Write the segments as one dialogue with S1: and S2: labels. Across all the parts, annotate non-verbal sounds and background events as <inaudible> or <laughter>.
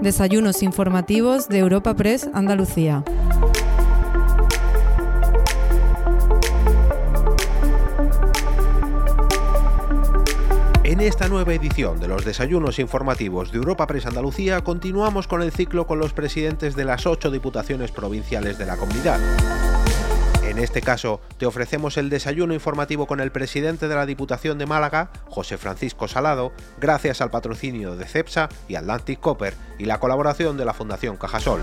S1: Desayunos informativos de Europa Press Andalucía.
S2: En esta nueva edición de los desayunos informativos de Europa Press Andalucía continuamos con el ciclo con los presidentes de las ocho diputaciones provinciales de la comunidad. En este caso, te ofrecemos el desayuno informativo con el presidente de la Diputación de Málaga, José Francisco Salado, gracias al patrocinio de CEPSA y Atlantic Copper y la colaboración de la Fundación Cajasol.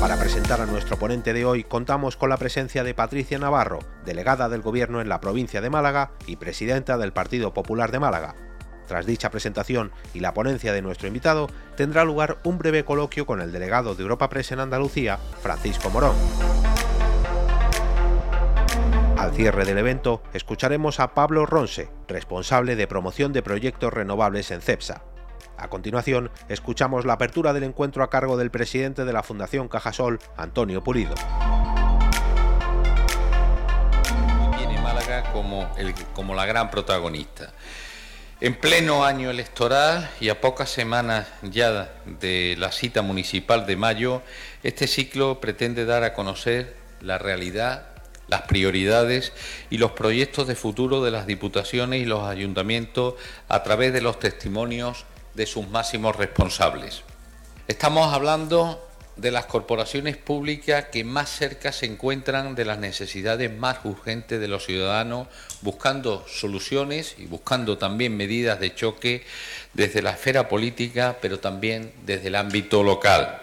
S2: Para presentar a nuestro ponente de hoy contamos con la presencia de Patricia Navarro, delegada del Gobierno en la provincia de Málaga y presidenta del Partido Popular de Málaga, tras dicha presentación y la ponencia de nuestro invitado, tendrá lugar un breve coloquio con el delegado de Europa Press en Andalucía, Francisco Morón. Al cierre del evento, escucharemos a Pablo Ronse, responsable de promoción de proyectos renovables en CEPSA. A continuación, escuchamos la apertura del encuentro a cargo del presidente de la Fundación Cajasol, Antonio Pulido.
S3: Viene Málaga como, como la gran protagonista. En pleno año electoral y a pocas semanas ya de la cita municipal de mayo, este ciclo pretende dar a conocer la realidad, las prioridades y los proyectos de futuro de las diputaciones y los ayuntamientos a través de los testimonios de sus máximos responsables. Estamos hablando de las corporaciones públicas que más cerca se encuentran de las necesidades más urgentes de los ciudadanos, buscando soluciones y buscando también medidas de choque desde la esfera política, pero también desde el ámbito local.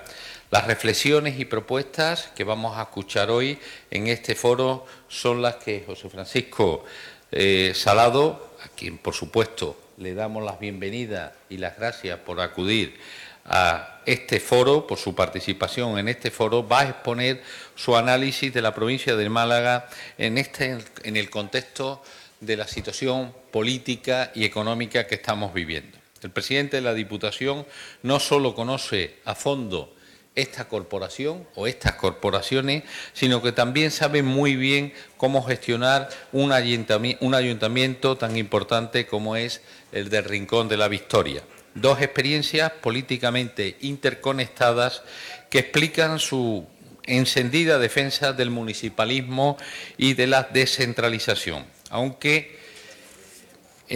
S3: Las reflexiones y propuestas que vamos a escuchar hoy en este foro son las que José Francisco eh, Salado, a quien por supuesto le damos las bienvenidas y las gracias por acudir a este foro, por su participación en este foro, va a exponer su análisis de la provincia de Málaga en, este, en el contexto de la situación política y económica que estamos viviendo. El presidente de la Diputación no solo conoce a fondo esta corporación o estas corporaciones, sino que también sabe muy bien cómo gestionar un ayuntamiento tan importante como es el del Rincón de la Victoria dos experiencias políticamente interconectadas que explican su encendida defensa del municipalismo y de la descentralización. Aunque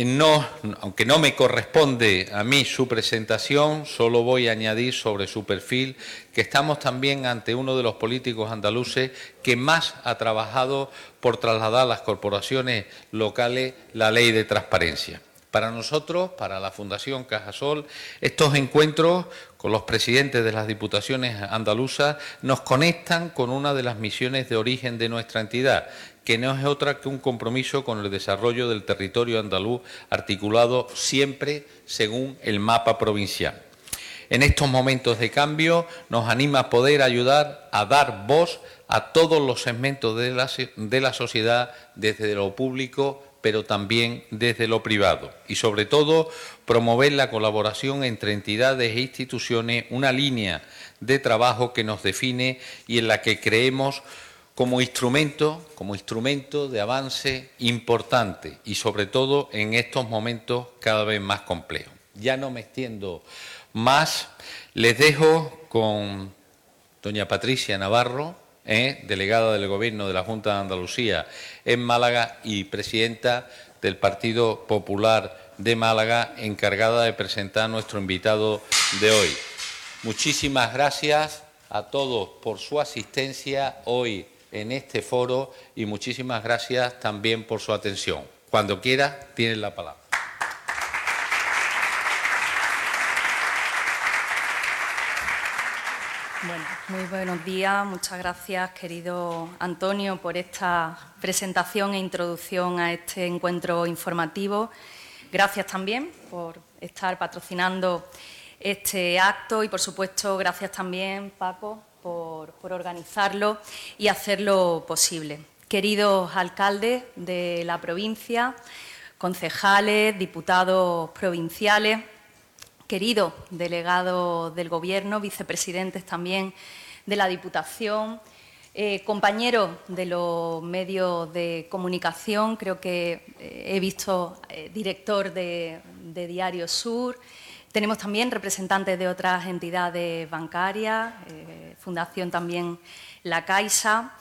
S3: no, aunque no me corresponde a mí su presentación, solo voy a añadir sobre su perfil que estamos también ante uno de los políticos andaluces que más ha trabajado por trasladar a las corporaciones locales la ley de transparencia. Para nosotros, para la Fundación Cajasol, estos encuentros con los presidentes de las diputaciones andaluzas nos conectan con una de las misiones de origen de nuestra entidad, que no es otra que un compromiso con el desarrollo del territorio andaluz articulado siempre según el mapa provincial. En estos momentos de cambio nos anima a poder ayudar a dar voz a todos los segmentos de la, de la sociedad, desde lo público pero también desde lo privado. Y sobre todo, promover la colaboración entre entidades e instituciones, una línea de trabajo que nos define y en la que creemos como instrumento, como instrumento de avance importante y sobre todo en estos momentos cada vez más complejos. Ya no me extiendo más, les dejo con doña Patricia Navarro, ¿eh? delegada del Gobierno de la Junta de Andalucía en Málaga y presidenta del Partido Popular de Málaga, encargada de presentar a nuestro invitado de hoy. Muchísimas gracias a todos por su asistencia hoy en este foro y muchísimas gracias también por su atención. Cuando quiera, tienen la palabra.
S4: Bueno, muy buenos días. Muchas gracias, querido Antonio, por esta presentación e introducción a este encuentro informativo. Gracias también por estar patrocinando este acto y, por supuesto, gracias también, Paco, por, por organizarlo y hacerlo posible. Queridos alcaldes de la provincia, concejales, diputados provinciales, querido delegado del Gobierno, vicepresidentes también de la Diputación, eh, compañeros de los medios de comunicación, creo que eh, he visto eh, director de, Diario Sur, Tenemos también representantes de otras entidades bancarias, Fundación también La Caixa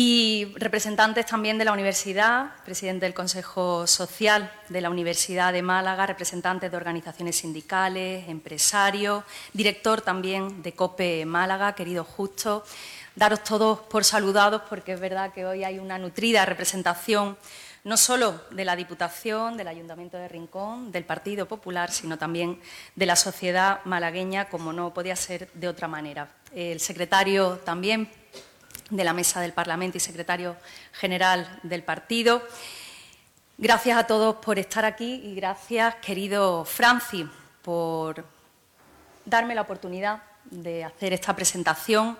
S4: y representantes también de la universidad, presidente del Consejo Social de la Universidad de Málaga, representantes de organizaciones sindicales, empresarios, director también de COPE Málaga, querido Justo. Daros todos por saludados porque es verdad que hoy hay una nutrida representación no solo de la Diputación, del Ayuntamiento de Rincón, del Partido Popular, sino también de la sociedad malagueña, como no podía ser de otra manera. El secretario también de la Mesa del Parlamento y secretario general del partido. Gracias a todos por estar aquí y gracias, querido Francis, por darme la oportunidad de hacer esta presentación.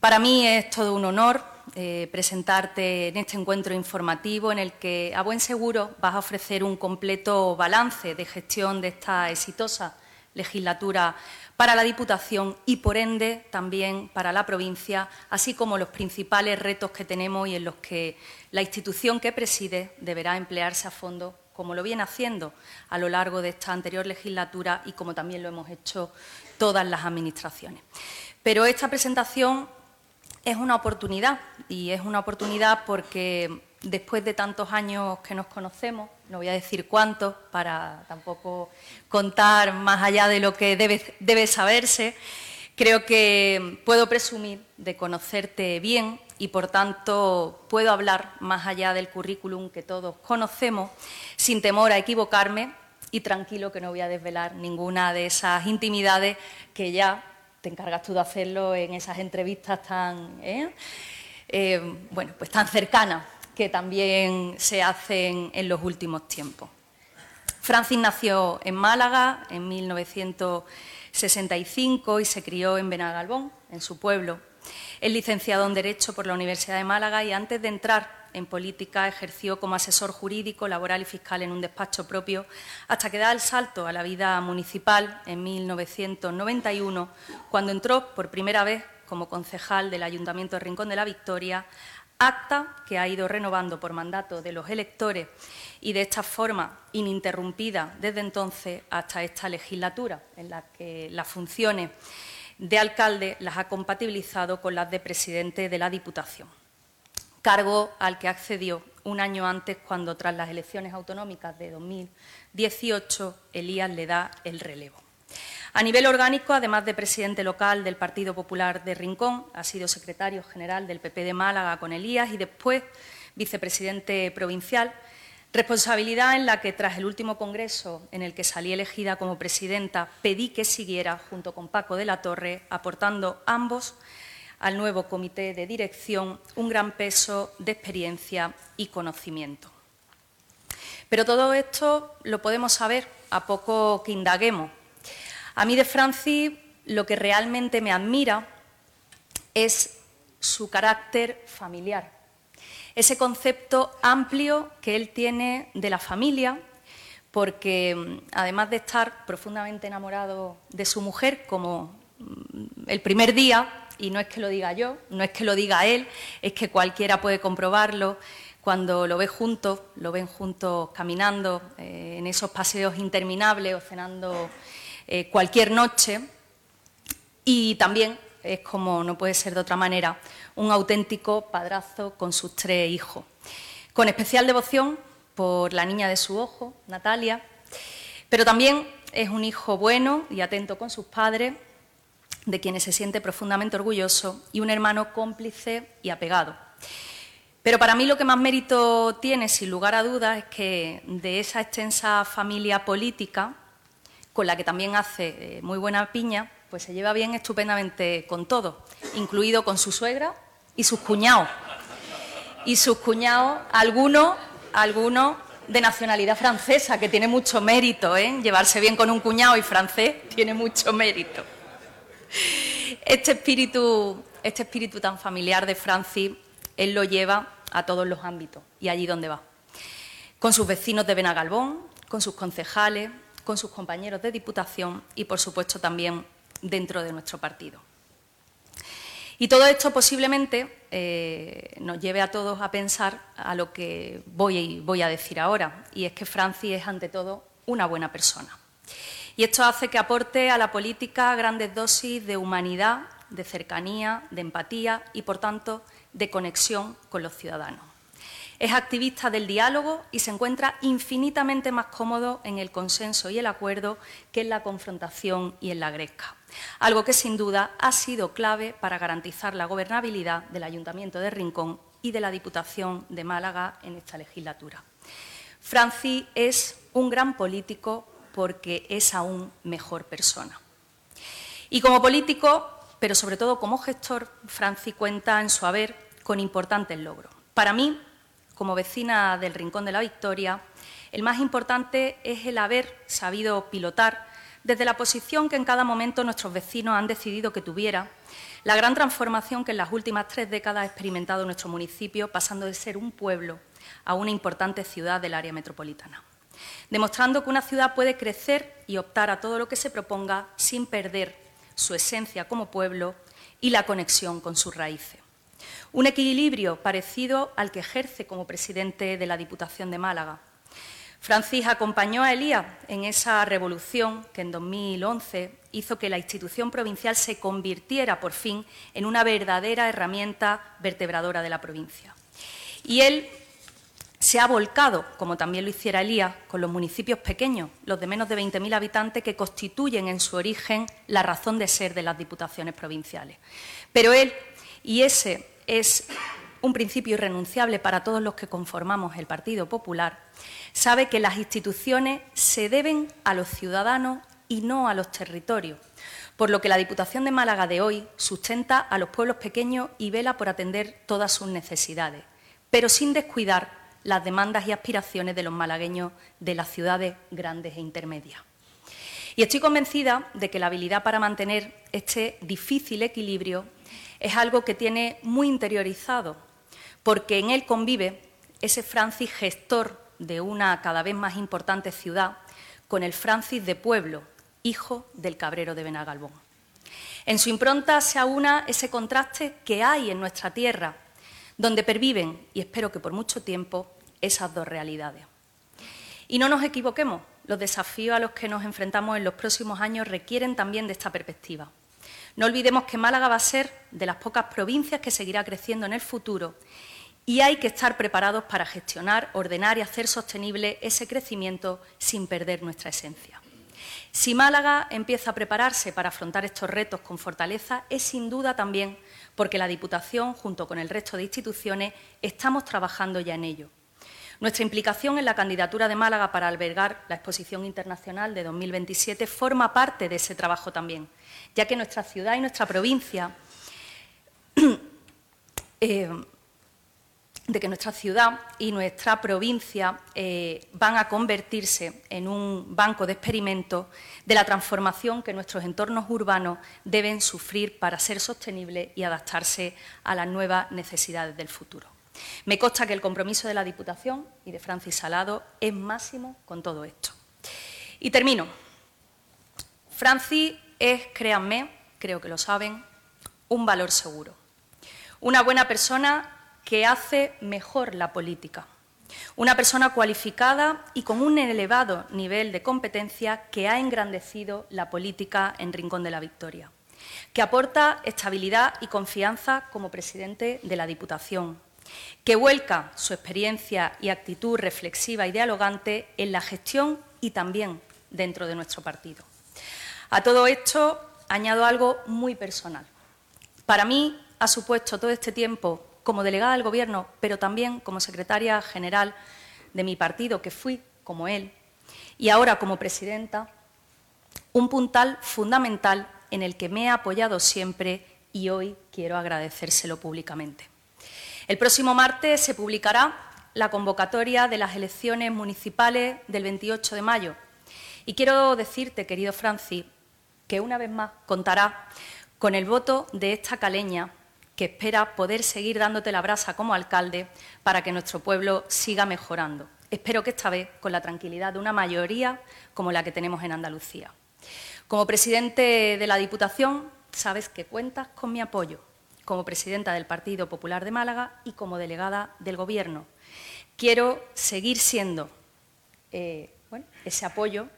S4: Para mí es todo un honor eh, presentarte en este encuentro informativo en el que, a buen seguro, vas a ofrecer un completo balance de gestión de esta exitosa legislatura para la Diputación y, por ende, también para la provincia, así como los principales retos que tenemos y en los que la institución que preside deberá emplearse a fondo, como lo viene haciendo a lo largo de esta anterior legislatura y como también lo hemos hecho todas las administraciones. Pero esta presentación es una oportunidad y es una oportunidad porque después de tantos años que nos conocemos, no voy a decir cuántos para tampoco contar más allá de lo que debe, saberse, creo que puedo presumir de conocerte bien y por tanto puedo hablar más allá del currículum que todos conocemos sin temor a equivocarme y tranquilo que no voy a desvelar ninguna de esas intimidades que ya te encargas tú de hacerlo en esas entrevistas tan, ¿eh? Eh, bueno, pues tan cercanas que también se hacen en los últimos tiempos. Francis nació en Málaga en 1965 y se crió en Benagalbón, en su pueblo. Es licenciado en Derecho por la Universidad de Málaga y antes de entrar en política ejerció como asesor jurídico, laboral y fiscal en un despacho propio, hasta que da el salto a la vida municipal en 1991, cuando entró por primera vez como concejal del Ayuntamiento de Rincón de la Victoria acta que ha ido renovando por mandato de los electores y de esta forma ininterrumpida desde entonces hasta esta legislatura, en la que las funciones de alcalde las ha compatibilizado con las de presidente de la Diputación, cargo al que accedió un año antes cuando tras las elecciones autonómicas de 2018 Elías le da el relevo. A nivel orgánico, además de presidente local del Partido Popular de Rincón, ha sido secretario general del PP de Málaga con Elías y después vicepresidente provincial, responsabilidad en la que tras el último congreso en el que salí elegida como presidenta pedí que siguiera junto con Paco de la Torre, aportando ambos al nuevo comité de dirección un gran peso de experiencia y conocimiento. Pero todo esto lo podemos saber a poco que indaguemos a mí de Francis lo que realmente me admira es su carácter familiar, ese concepto amplio que él tiene de la familia, porque mm, además de estar profundamente enamorado de su mujer como mm, el primer día, y no es que lo diga yo, no es que lo diga él, es que cualquiera puede comprobarlo, cuando lo ve juntos, lo ven juntos caminando eh, en esos paseos interminables o cenando eh, cualquier noche y también es como no puede ser de otra manera, un auténtico padrazo con sus tres hijos. Con especial devoción por la niña de su ojo, Natalia, pero también es un hijo bueno y atento con sus padres, de quienes se siente profundamente orgulloso, y un hermano cómplice y apegado. Pero para mí lo que más mérito tiene, sin lugar a dudas, es que de esa extensa familia política, con la que también hace eh, muy buena piña, pues se lleva bien estupendamente con todo, incluido con su suegra y sus cuñados. Y sus cuñados, algunos, algunos de nacionalidad francesa, que tiene mucho mérito, ¿eh? Llevarse bien con un cuñado y francés tiene mucho mérito. Este espíritu, este espíritu tan familiar de Francis, él lo lleva a todos los ámbitos y allí donde va. Con sus vecinos de Benagalbón, con sus concejales, con sus compañeros de Diputación y, por supuesto, también dentro de nuestro partido. Y todo esto posiblemente eh, nos lleve a todos a pensar a lo que voy, voy a decir ahora, y es que Francis es, ante todo, una buena persona. Y esto hace que aporte a la política grandes dosis de humanidad, de cercanía, de empatía y, por tanto, de conexión con los ciudadanos. Es activista del diálogo y se encuentra infinitamente más cómodo en el consenso y el acuerdo que en la confrontación y en la gresca, algo que sin duda ha sido clave para garantizar la gobernabilidad del Ayuntamiento de Rincón y de la Diputación de Málaga en esta legislatura. Franci es un gran político porque es aún mejor persona. Y como político, pero sobre todo como gestor, Franci cuenta en su haber con importantes logros. Para mí, como vecina del Rincón de la Victoria, el más importante es el haber sabido pilotar desde la posición que en cada momento nuestros vecinos han decidido que tuviera, la gran transformación que en las últimas tres décadas ha experimentado nuestro municipio, pasando de ser un pueblo a una importante ciudad del área metropolitana, demostrando que una ciudad puede crecer y optar a todo lo que se proponga sin perder su esencia como pueblo y la conexión con sus raíces. Un equilibrio parecido al que ejerce como presidente de la Diputación de Málaga. Francis acompañó a Elías en esa revolución que en 2011 hizo que la institución provincial se convirtiera por fin en una verdadera herramienta vertebradora de la provincia. Y él se ha volcado, como también lo hiciera Elías, con los municipios pequeños, los de menos de 20.000 habitantes, que constituyen en su origen la razón de ser de las diputaciones provinciales. Pero él, y ese es un principio irrenunciable para todos los que conformamos el Partido Popular, sabe que las instituciones se deben a los ciudadanos y no a los territorios, por lo que la Diputación de Málaga de hoy sustenta a los pueblos pequeños y vela por atender todas sus necesidades, pero sin descuidar las demandas y aspiraciones de los malagueños de las ciudades grandes e intermedias. Y estoy convencida de que la habilidad para mantener este difícil equilibrio es algo que tiene muy interiorizado, porque en él convive ese Francis gestor de una cada vez más importante ciudad con el Francis de pueblo, hijo del cabrero de Benagalbón. En su impronta se aúna ese contraste que hay en nuestra tierra, donde perviven, y espero que por mucho tiempo, esas dos realidades. Y no nos equivoquemos, los desafíos a los que nos enfrentamos en los próximos años requieren también de esta perspectiva. No olvidemos que Málaga va a ser de las pocas provincias que seguirá creciendo en el futuro y hay que estar preparados para gestionar, ordenar y hacer sostenible ese crecimiento sin perder nuestra esencia. Si Málaga empieza a prepararse para afrontar estos retos con fortaleza, es sin duda también porque la Diputación, junto con el resto de instituciones, estamos trabajando ya en ello. Nuestra implicación en la candidatura de Málaga para albergar la Exposición Internacional de 2027 forma parte de ese trabajo también, ya que nuestra ciudad y nuestra provincia <clears throat> eh, de que nuestra ciudad y nuestra provincia eh, van a convertirse en un banco de experimentos de la transformación que nuestros entornos urbanos deben sufrir para ser sostenibles y adaptarse a las nuevas necesidades del futuro. Me consta que el compromiso de la Diputación y de Francis Salado es máximo con todo esto. Y termino. Francis es, créanme, creo que lo saben, un valor seguro. Una buena persona que hace mejor la política. Una persona cualificada y con un elevado nivel de competencia que ha engrandecido la política en Rincón de la Victoria, que aporta estabilidad y confianza como presidente de la Diputación, que vuelca su experiencia y actitud reflexiva y dialogante en la gestión y también dentro de nuestro partido. A todo esto añado algo muy personal. Para mí ha supuesto todo este tiempo como delegada del Gobierno, pero también como secretaria general de mi partido, que fui como él, y ahora como presidenta, un puntal fundamental en el que me he apoyado siempre y hoy quiero agradecérselo públicamente. El próximo martes se publicará la convocatoria de las elecciones municipales del 28 de mayo. Y quiero decirte, querido Francis, que una vez más contará con el voto de esta caleña que espera poder seguir dándote la brasa como alcalde para que nuestro pueblo siga mejorando. Espero que esta vez con la tranquilidad de una mayoría como la que tenemos en Andalucía. Como presidente de la Diputación, sabes que cuentas con mi apoyo, como presidenta del Partido Popular de Málaga y como delegada del Gobierno. Quiero seguir siendo eh, ese apoyo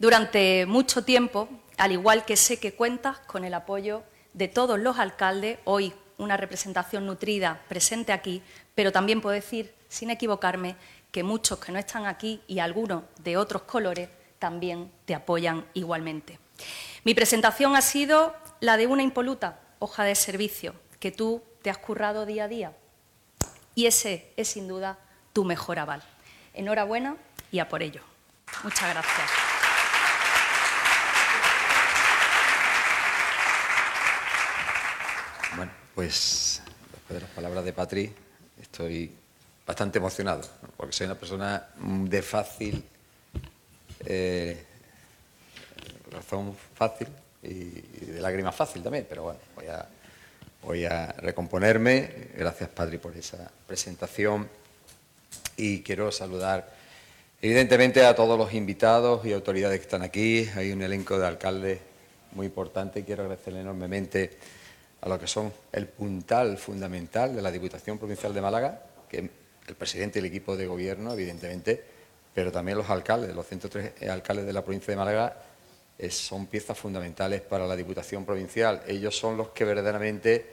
S4: Durante mucho tiempo, al igual que sé que cuentas con el apoyo de todos los alcaldes, hoy una representación nutrida presente aquí, pero también puedo decir, sin equivocarme, que muchos que no están aquí y algunos de otros colores también te apoyan igualmente. Mi presentación ha sido la de una impoluta hoja de servicio que tú te has currado día a día y ese es sin duda tu mejor aval. Enhorabuena y a por ello. Muchas gracias.
S5: Bueno, pues después de las palabras de Patri, estoy bastante emocionado, porque soy una persona de fácil eh, razón fácil y, de lágrima fácil también, pero bueno, voy a, voy a recomponerme. Gracias, Padre, por esa presentación. Y quiero saludar, evidentemente, a todos los invitados y autoridades que están aquí. Hay un elenco de alcaldes muy importante. Quiero agradecerle enormemente a lo que son el puntal fundamental de la Diputación Provincial de Málaga, que el presidente y el equipo de gobierno, evidentemente, pero también los alcaldes, los 103 alcaldes de la provincia de Málaga, son piezas fundamentales para la Diputación Provincial. Ellos son los que verdaderamente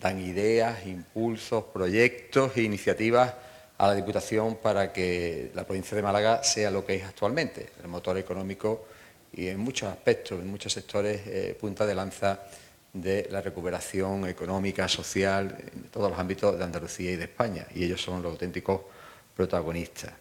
S5: dan ideas, impulsos, proyectos e iniciativas a la Diputación para que la provincia de Málaga sea lo que es actualmente, el motor económico y en muchos aspectos, en muchos sectores, eh, punta de lanza de la recuperación económica, social, en todos los ámbitos de Andalucía y de España. Y ellos son los auténticos protagonistas.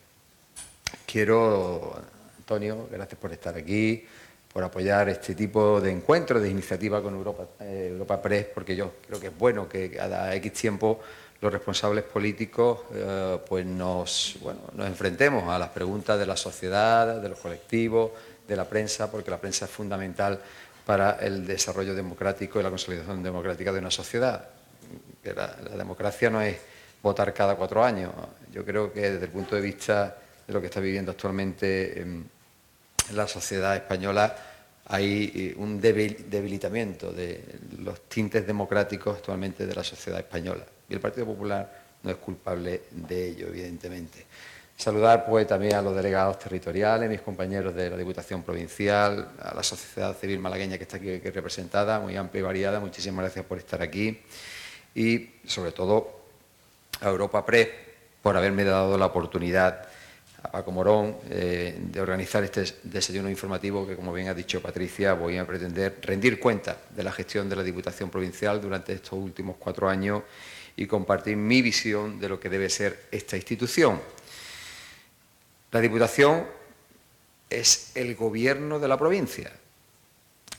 S5: Quiero, Antonio, gracias por estar aquí, por apoyar este tipo de encuentros, de iniciativa con Europa, eh, Press, porque yo creo que es bueno que cada X tiempo los responsables políticos eh, pues nos, bueno, nos enfrentemos a las preguntas de la sociedad, de los colectivos, de la prensa, porque la prensa es fundamental para el desarrollo democrático y la consolidación democrática de una sociedad. La, democracia no es votar cada cuatro años. Yo creo que desde el punto de vista de lo que está viviendo actualmente en la sociedad española hay eh, un debilitamiento de los tintes democráticos actualmente de la sociedad española. Y el Partido Popular no es culpable de ello, evidentemente. Saludar pues también a los delegados territoriales, mis compañeros de la Diputación Provincial, a la sociedad civil malagueña que está aquí, representada, muy amplia y variada. Muchísimas gracias por estar aquí. Y sobre todo a Europa Press por haberme dado la oportunidad a Paco Morón eh, de organizar este desayuno informativo que, como bien ha dicho Patricia, voy a pretender rendir cuenta de la gestión de la Diputación Provincial durante estos últimos cuatro años y compartir mi visión de lo que debe ser esta institución. La Diputación es el gobierno de la provincia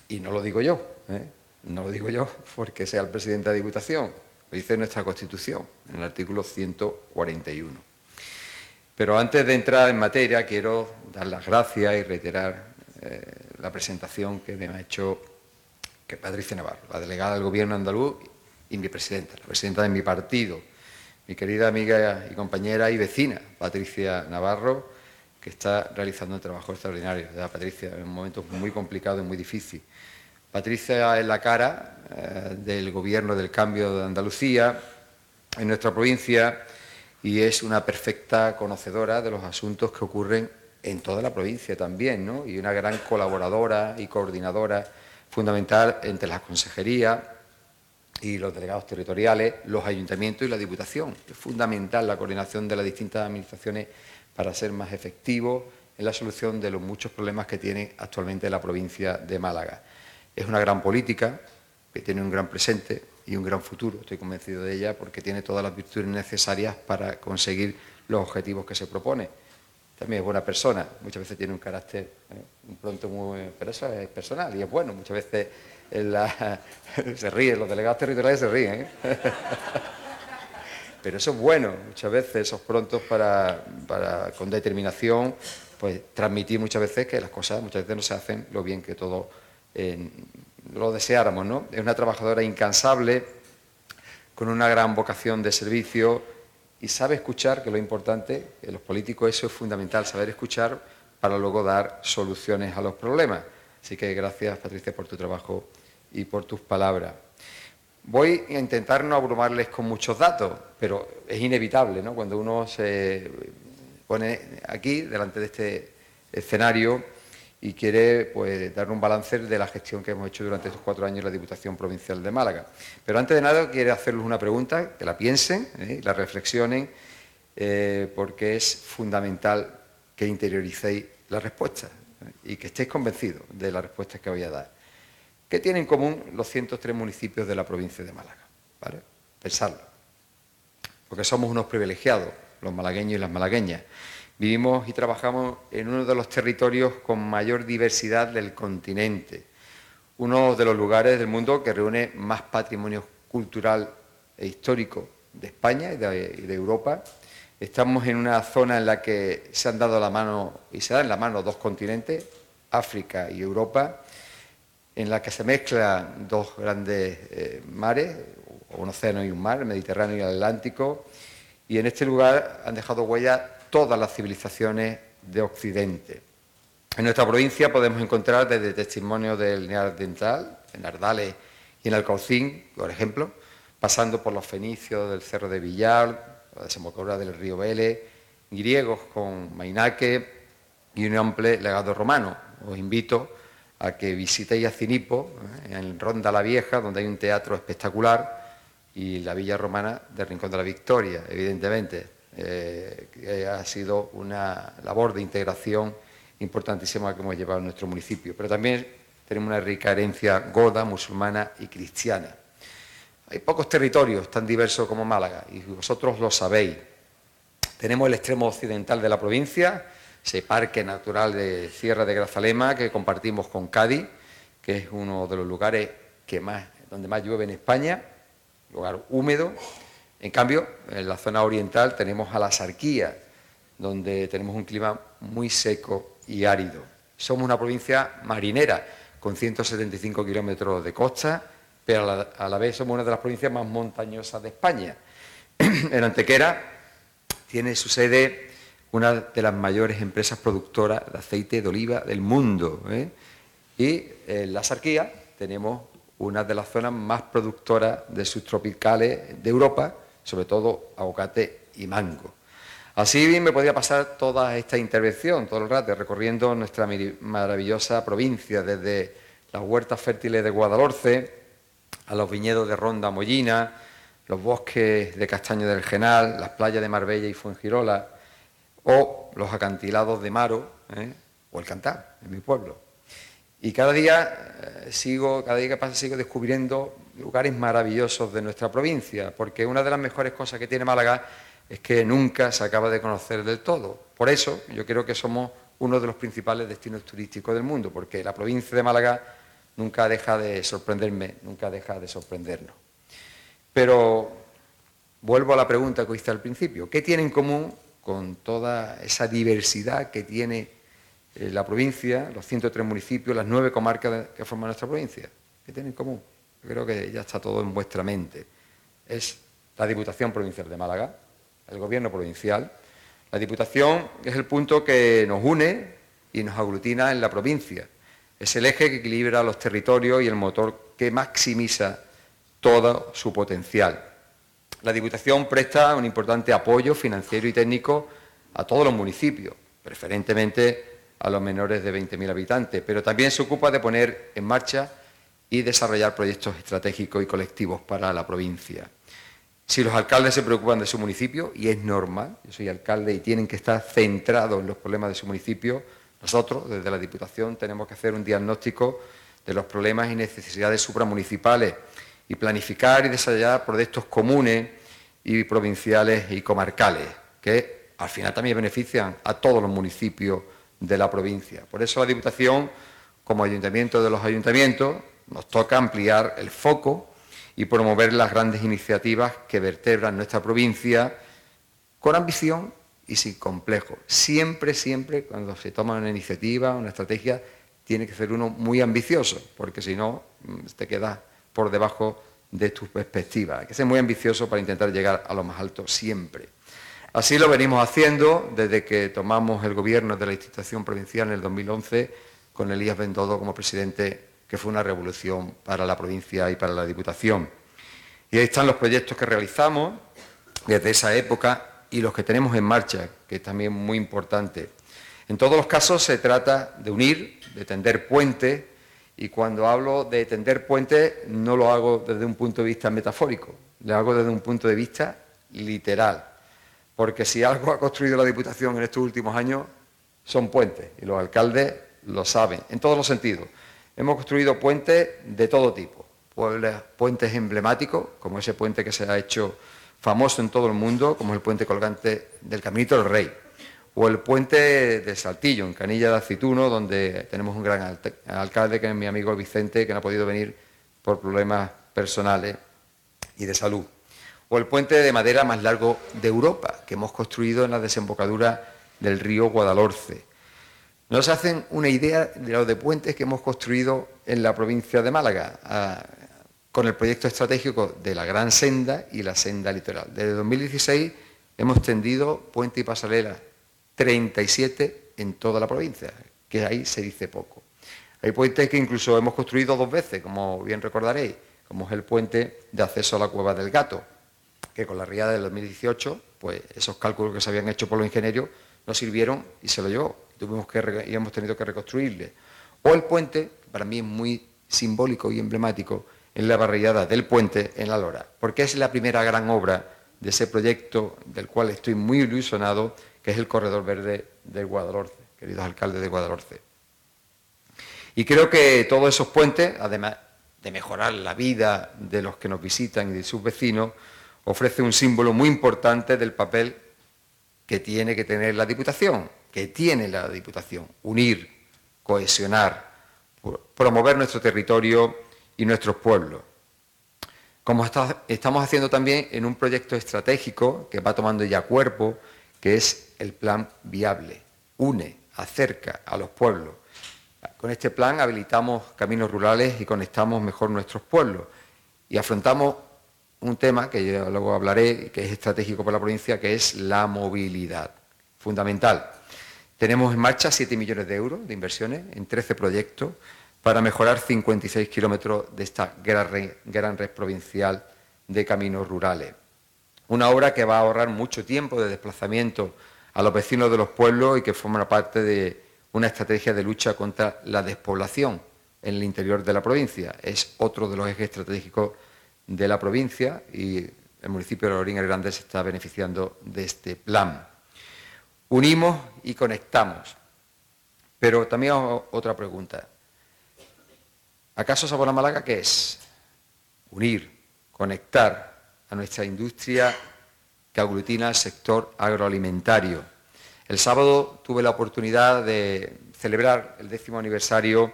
S5: y no lo digo yo, ¿eh? no lo digo yo porque sea el presidente de la Diputación, lo dice nuestra Constitución, en el artículo 141. Pero antes de entrar en materia, quiero dar las gracias y reiterar eh, la presentación que me ha hecho que Patricia Navarro, la delegada del Gobierno andaluz y mi presidenta, la presidenta de mi partido, mi querida amiga y compañera y vecina, Patricia Navarro, que está realizando un trabajo extraordinario, ¿verdad, Patricia? En un momento muy complicado y muy difícil. Patricia es la cara eh, del Gobierno del Cambio de Andalucía en nuestra provincia y es una perfecta conocedora de los asuntos que ocurren en toda la provincia también, ¿no? y una gran colaboradora y coordinadora fundamental entre la consejería y los delegados territoriales, los ayuntamientos y la Diputación. Es fundamental la coordinación de las distintas administraciones para ser más efectivos en la solución de los muchos problemas que tiene actualmente la provincia de Málaga. Es una gran política que tiene un gran presente, y un gran futuro, estoy convencido de ella, porque tiene todas las virtudes necesarias para conseguir los objetivos que se propone. También es buena persona, muchas veces tiene un carácter eh, un pronto muy... pero eso es personal y es bueno, muchas veces <laughs> se ríen, los delegados territoriales se ríen. ¿eh? <laughs> pero eso es bueno, muchas veces esos prontos para, para, con determinación, pues transmitir muchas veces que las cosas muchas veces no se hacen lo bien que todos lo deseáramos, ¿no? Es una trabajadora incansable, con una gran vocación de servicio y sabe escuchar, que es lo importante, en los políticos eso es fundamental, saber escuchar para luego dar soluciones a los problemas. Así que gracias, Patricia, por tu trabajo y por tus palabras. Voy a intentar no abrumarles con muchos datos, pero es inevitable, ¿no? Cuando uno se pone aquí, delante de este escenario, y quiere pues, dar un balance de la gestión que hemos hecho durante estos cuatro años en la Diputación Provincial de Málaga. Pero antes de nada, quiero hacerles una pregunta, que la piensen, ¿eh? la reflexionen, eh, porque es fundamental que interioricéis la respuesta ¿eh? y que estéis convencidos de la respuesta que voy a dar. ¿Qué tienen en común los 103 municipios de la provincia de Málaga? ¿Vale? Pensarlo. Porque somos unos privilegiados, los malagueños y las malagueñas. Vivimos y trabajamos en uno de los territorios con mayor diversidad del continente, uno de los lugares del mundo que reúne más patrimonio cultural e histórico de España y de, Europa. Estamos en una zona en la que se han dado la mano y se dan la mano dos continentes, África y Europa, en la que se mezclan dos grandes eh, mares, un océano y un mar, el Mediterráneo y el Atlántico, y en este lugar han dejado huella todas las civilizaciones de Occidente. En nuestra provincia podemos encontrar desde testimonios del Neandertal, en Ardales y en Alcaucín, por ejemplo, pasando por los fenicios del Cerro de Villar, la desembocadura del río Vélez, griegos con Mainaque y un amplio legado romano. Os invito a que visitéis a Cinipo, eh, en Ronda la Vieja, donde hay un teatro espectacular, y la villa romana del Rincón de la Victoria, evidentemente. Eh, ha sido una labor de integración importantísima que hemos llevado en nuestro municipio. Pero también tenemos una rica herencia goda, musulmana y cristiana. Hay pocos territorios tan diversos como Málaga y vosotros lo sabéis. Tenemos el extremo occidental de la provincia, ese parque natural de Sierra de Grazalema que compartimos con Cádiz, que es uno de los lugares que más, donde más llueve en España, lugar húmedo, en cambio, en la zona oriental tenemos a la Sarquía, donde tenemos un clima muy seco y árido. Somos una provincia marinera, con 175 kilómetros de costa, pero a la, vez somos una de las provincias más montañosas de España. <clears throat> en Antequera tiene su sede una de las mayores empresas productoras de aceite de oliva del mundo. ¿eh? Y en la Sarquía tenemos una de las zonas más productoras de subtropicales de Europa, sobre todo aguacate y mango. Así bien me podría pasar toda esta intervención, todo el rato, recorriendo nuestra maravillosa provincia, desde las huertas fértiles de Guadalhorce, a los viñedos de Ronda Mollina, los bosques de Castaño del Genal, las playas de Marbella y Fuengirola, o los acantilados de Maro, ¿eh? o el Cantar, en mi pueblo. Y cada día eh, sigo, cada día que pasa sigo descubriendo lugares maravillosos de nuestra provincia, porque una de las mejores cosas que tiene Málaga es que nunca se acaba de conocer del todo. Por eso yo creo que somos uno de los principales destinos turísticos del mundo, porque la provincia de Málaga nunca deja de sorprenderme, nunca deja de sorprendernos. Pero vuelvo a la pregunta que hice al principio, ¿qué tiene en común con toda esa diversidad que tiene eh, la provincia, los 103 municipios, las nueve comarcas que forman nuestra provincia. ¿Qué tienen en común? Yo creo que ya está todo en vuestra mente. Es la Diputación Provincial de Málaga, el Gobierno Provincial. La Diputación es el punto que nos une y nos aglutina en la provincia. Es el eje que equilibra los territorios y el motor que maximiza todo su potencial. La Diputación presta un importante apoyo financiero y técnico a todos los municipios, preferentemente a los menores de 20.000 habitantes, pero también se ocupa de poner en marcha y desarrollar proyectos estratégicos y colectivos para la provincia. Si los alcaldes se preocupan de su municipio, y es normal, yo soy alcalde y tienen que estar centrados en los problemas de su municipio, nosotros, desde la Diputación, tenemos que hacer un diagnóstico de los problemas y necesidades supramunicipales y planificar y desarrollar proyectos comunes y provinciales y comarcales, que al final también benefician a todos los municipios de la provincia. Por eso la Diputación, como ayuntamiento de los ayuntamientos, nos toca ampliar el foco y promover las grandes iniciativas que vertebran nuestra provincia con ambición y sin complejo. Siempre, siempre, cuando se toma una iniciativa, una estrategia, tiene que ser uno muy ambicioso, porque si no, mm, te quedas por debajo de tus perspectivas. Hay que ser muy ambicioso para intentar llegar a lo más alto siempre. Así lo venimos haciendo desde que tomamos el gobierno de la institución provincial en el 2011 con Elías Bendodo como presidente, que fue una revolución para la provincia y para la Diputación. Y ahí están los proyectos que realizamos desde esa época y los que tenemos en marcha, que es también muy importante. En todos los casos se trata de unir, de tender puentes, y cuando hablo de tender puentes no lo hago desde un punto de vista metafórico, lo hago desde un punto de vista literal. Porque si algo ha construido la Diputación en estos últimos años son puentes, y los alcaldes lo saben, en todos los sentidos. Hemos construido puentes de todo tipo, puentes emblemáticos, como ese puente que se ha hecho famoso en todo el mundo, como el puente colgante del Caminito del Rey, o el puente de Saltillo, en Canilla de Acituno, donde tenemos un gran alcalde, que es mi amigo Vicente, que no ha podido venir por problemas personales y de salud. O el puente de madera más largo de Europa, que hemos construido en la desembocadura del río Guadalhorce. Nos hacen una idea de los de puentes que hemos construido en la provincia de Málaga, con el proyecto estratégico de la Gran Senda y la Senda Litoral. Desde 2016 hemos tendido puente y pasarela 37 en toda la provincia, que ahí se dice poco. Hay puentes que incluso hemos construido dos veces, como bien recordaréis, como es el puente de acceso a la Cueva del Gato, que con la riada del 2018, pues esos cálculos que se habían hecho por los ingenieros no sirvieron y se lo llevó. Tuvimos que, y hemos tenido que reconstruirle. O el puente, para mí es muy simbólico y emblemático, en la barrillada del puente en La Lora, porque es la primera gran obra de ese proyecto del cual estoy muy ilusionado que es el corredor verde de Guadalhorce, queridos alcaldes de Guadalhorce. Y creo que todos esos puentes, además de mejorar la vida de los que nos visitan y de sus vecinos, ofrece un símbolo muy importante del papel que tiene que tener la Diputación, que tiene la Diputación, unir, cohesionar, promover nuestro territorio y nuestros pueblos. Como estamos haciendo también en un proyecto estratégico que va tomando ya cuerpo, que es el plan viable, une, acerca a los pueblos. Con este plan habilitamos caminos rurales y conectamos mejor nuestros pueblos y afrontamos un tema que yo luego hablaré, que es estratégico para la provincia, que es la movilidad, fundamental. Tenemos en marcha 7 millones de euros de inversiones en 13 proyectos para mejorar 56 kilómetros de esta gran red, gran red provincial de caminos rurales. Una obra que va a ahorrar mucho tiempo de desplazamiento a los vecinos de los pueblos y que forma parte de una estrategia de lucha contra la despoblación en el interior de la provincia. Es otro de los ejes estratégicos de la provincia y el municipio de Lorín Grande se está beneficiando de este plan. Unimos y conectamos. Pero también otra pregunta. ¿Acaso Sabor a Málaga qué es? Unir, conectar a nuestra industria que aglutina el sector agroalimentario. El sábado tuve la oportunidad de celebrar el décimo aniversario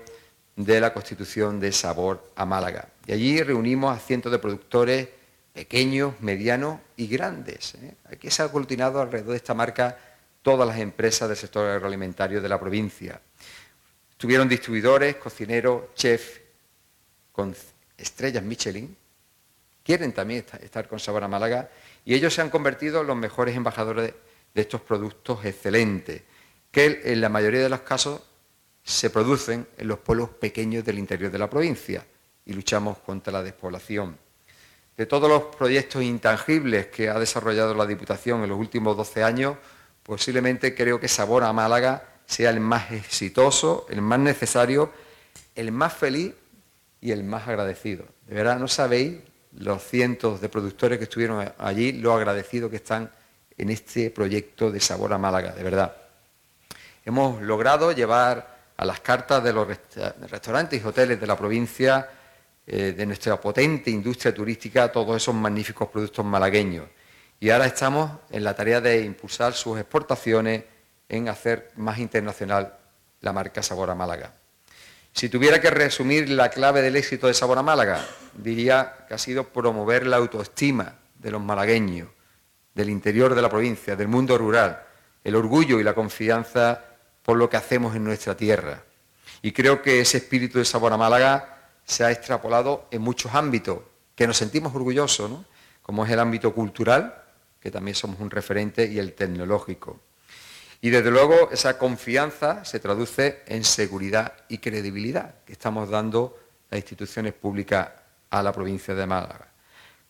S5: de la constitución de Sabor a Málaga. Y allí reunimos a cientos de productores pequeños, medianos y grandes. ¿eh? Aquí se ha aglutinado alrededor de esta marca todas las empresas del sector agroalimentario de la provincia. Estuvieron distribuidores, cocineros, chefs con estrellas Michelin. Quieren también estar con Sabor a Málaga y ellos se han convertido en los mejores embajadores de, estos productos excelentes, que en la mayoría de los casos se producen en los pueblos pequeños del interior de la provincia y luchamos contra la despoblación. De todos los proyectos intangibles que ha desarrollado la Diputación en los últimos 12 años, posiblemente creo que Sabor a Málaga sea el más exitoso, el más necesario, el más feliz y el más agradecido. De verdad, no sabéis los cientos de productores que estuvieron allí, lo agradecido que están en este proyecto de Sabor a Málaga, de verdad. Hemos logrado llevar a las cartas de los restaurantes y hoteles de la provincia, eh, de nuestra potente industria turística, todos esos magníficos productos malagueños. Y ahora estamos en la tarea de impulsar sus exportaciones, en hacer más internacional la marca Sabor a Málaga. Si tuviera que resumir la clave del éxito de Sabor Málaga, diría que ha sido promover la autoestima de los malagueños, del interior de la provincia, del mundo rural, el orgullo y la confianza por lo que hacemos en nuestra tierra. Y creo que ese espíritu de Sabor Málaga se ha extrapolado en muchos ámbitos, que nos sentimos orgullosos, como es el ámbito cultural, que también somos un referente, y el tecnológico. Y desde luego esa confianza se traduce en seguridad y credibilidad que estamos dando las instituciones públicas a la provincia de Málaga.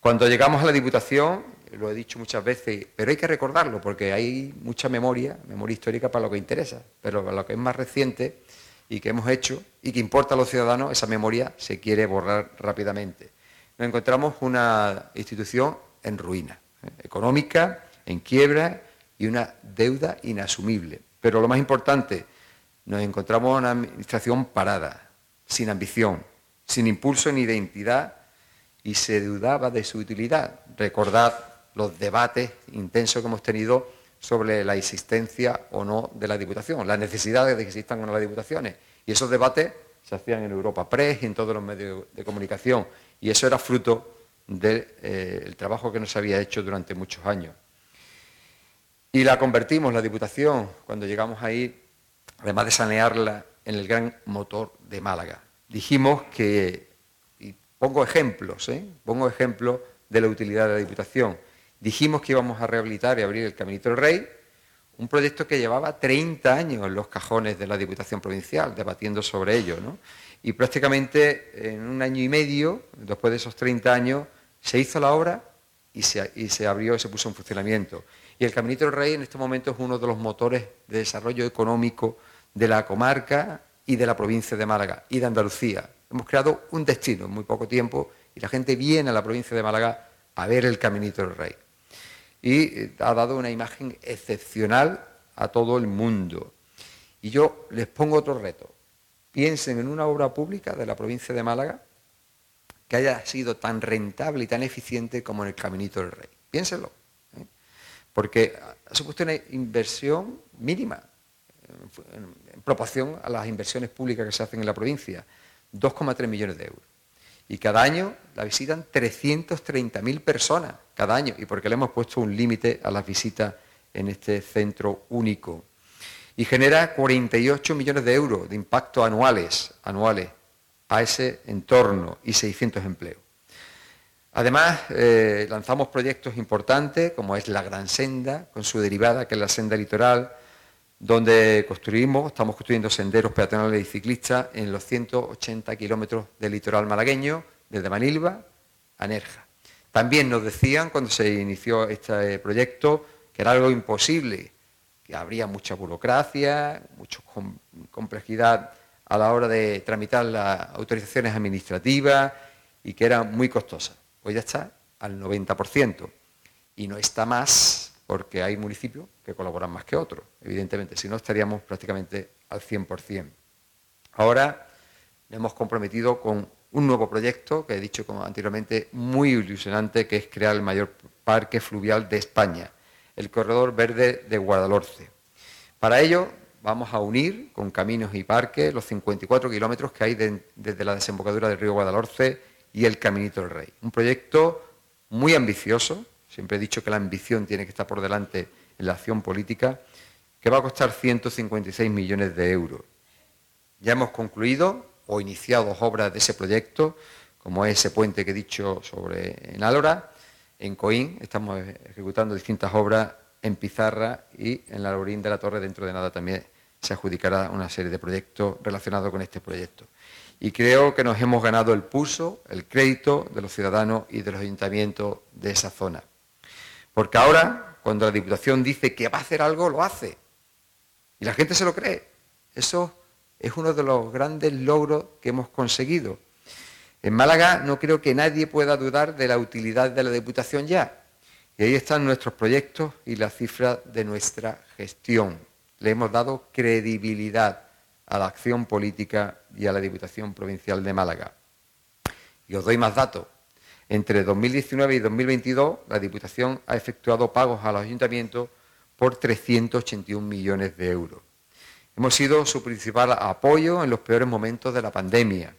S5: Cuando llegamos a la Diputación, lo he dicho muchas veces, pero hay que recordarlo porque hay mucha memoria, memoria histórica para lo que interesa, pero para lo que es más reciente y que hemos hecho y que importa a los ciudadanos, esa memoria se quiere borrar rápidamente. Nos encontramos una institución en ruina, ¿eh? económica, en quiebra y una deuda inasumible. Pero lo más importante, nos encontramos una administración parada, sin ambición, sin impulso ni identidad y se dudaba de su utilidad. Recordad los debates intensos que hemos tenido sobre la existencia o no de la Diputación, las necesidades de que existan o no las Diputaciones. Y esos debates se hacían en Europa Press y en todos los medios de comunicación. Y eso era fruto del eh, trabajo que nos había hecho durante muchos años. Y la convertimos, la Diputación, cuando llegamos ahí, además de sanearla, en el gran motor de Málaga. Dijimos que Pongo ejemplos, ¿eh? pongo ejemplos de la utilidad de la Diputación. Dijimos que íbamos a rehabilitar y abrir el Caminito del Rey, un proyecto que llevaba 30 años en los cajones de la Diputación Provincial, debatiendo sobre ello. Y prácticamente en un año y medio, después de esos 30 años, se hizo la obra y y se abrió y se puso en funcionamiento. Y el Caminito del Rey en este momento es uno de los motores de desarrollo económico de la comarca y de la provincia de Málaga y de Andalucía. Hemos creado un destino en muy poco tiempo y la gente viene a la provincia de Málaga a ver el Caminito del Rey. Y eh, ha dado una imagen excepcional a todo el mundo. Y yo les pongo otro reto. Piensen en una obra pública de la provincia de Málaga que haya sido tan rentable y tan eficiente como en el Caminito del Rey. Piénsenlo. Porque supuesto una inversión mínima en proporción a las inversiones públicas que se hacen en la provincia. 2,3 millones de euros. Y cada año la visitan 330.000 personas, cada año, y porque le hemos puesto un límite a las visitas en este centro único. Y genera 48 millones de euros de impacto anuales, anuales a ese entorno y 600 empleos. Además, eh, lanzamos proyectos importantes, como es la Gran Senda, con su derivada, que es la senda litoral, donde construimos, estamos construyendo senderos peatonales y ciclistas en los 180 kilómetros del litoral malagueño, desde Manilva a Nerja. También nos decían cuando se inició este proyecto que era algo imposible, que habría mucha burocracia, mucha complejidad a la hora de tramitar las autorizaciones administrativas y que era muy costosa. Pues ya está al 90% y no está más porque hay municipios que colaboran más que otros, evidentemente, si no estaríamos prácticamente al 100%. Ahora nos hemos comprometido con un nuevo proyecto, que he dicho como anteriormente, muy ilusionante, que es crear el mayor parque fluvial de España, el Corredor Verde de Guadalhorce. Para ello vamos a unir con caminos y parques los 54 kilómetros que hay desde la desembocadura del río Guadalhorce y el Caminito del Rey. Un proyecto muy ambicioso, siempre he dicho que la ambición tiene que estar por delante en la acción política, que va a costar 156 millones de euros. Ya hemos concluido o iniciado obras de ese proyecto, como es ese puente que he dicho sobre en Álora, en Coín, estamos ejecutando distintas obras en Pizarra y en la Lorín de la Torre, dentro de nada también se adjudicará una serie de proyectos relacionados con este proyecto. Y creo que nos hemos ganado el pulso, el crédito de los ciudadanos y de los ayuntamientos de esa zona. Porque ahora, cuando la Diputación dice que va a hacer algo, lo hace. Y la gente se lo cree. Eso es uno de los grandes logros que hemos conseguido. En Málaga no creo que nadie pueda dudar de la utilidad de la Diputación ya. Y ahí están nuestros proyectos y la cifra de nuestra gestión. Le hemos dado credibilidad a la acción política y a la Diputación Provincial de Málaga. Y os doy más datos. Entre 2019 y 2022, la Diputación ha efectuado pagos a los ayuntamientos por 381 millones de euros. Hemos sido su principal apoyo en los peores momentos de la pandemia.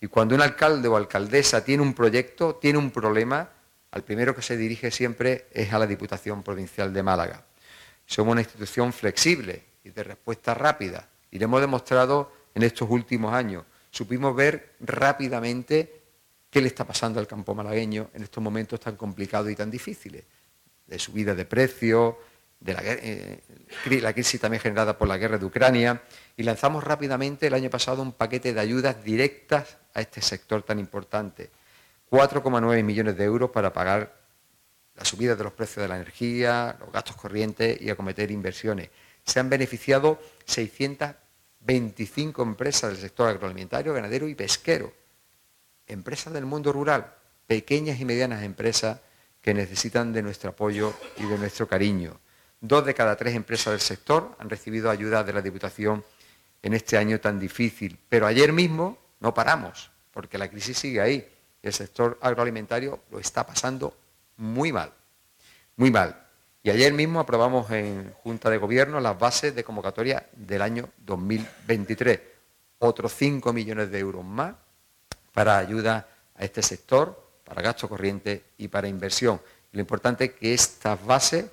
S5: Y cuando un alcalde o alcaldesa tiene un proyecto, tiene un problema, al primero que se dirige siempre es a la Diputación Provincial de Málaga. Somos una institución flexible y de respuesta rápida. Y lo hemos demostrado en estos últimos años. Supimos ver rápidamente qué le está pasando al campo malagueño en estos momentos tan complicados y tan difíciles, de subida de precios, de eh, la, crisis también generada por la guerra de Ucrania, y lanzamos rápidamente el año pasado un paquete de ayudas directas a este sector tan importante. 4,9 millones de euros para pagar la subida de los precios de la energía, los gastos corrientes y acometer inversiones. Se han beneficiado 625 empresas del sector agroalimentario, ganadero y pesquero. Empresas del mundo rural, pequeñas y medianas empresas que necesitan de nuestro apoyo y de nuestro cariño. Dos de cada tres empresas del sector han recibido ayuda de la Diputación en este año tan difícil. Pero ayer mismo no paramos, porque la crisis sigue ahí. El sector agroalimentario lo está pasando muy mal, muy mal. Y ayer mismo aprobamos en Junta de Gobierno las bases de convocatoria del año 2023. Otros 5 millones de euros más para ayuda a este sector, para gasto corriente y para inversión. lo importante es que estas bases,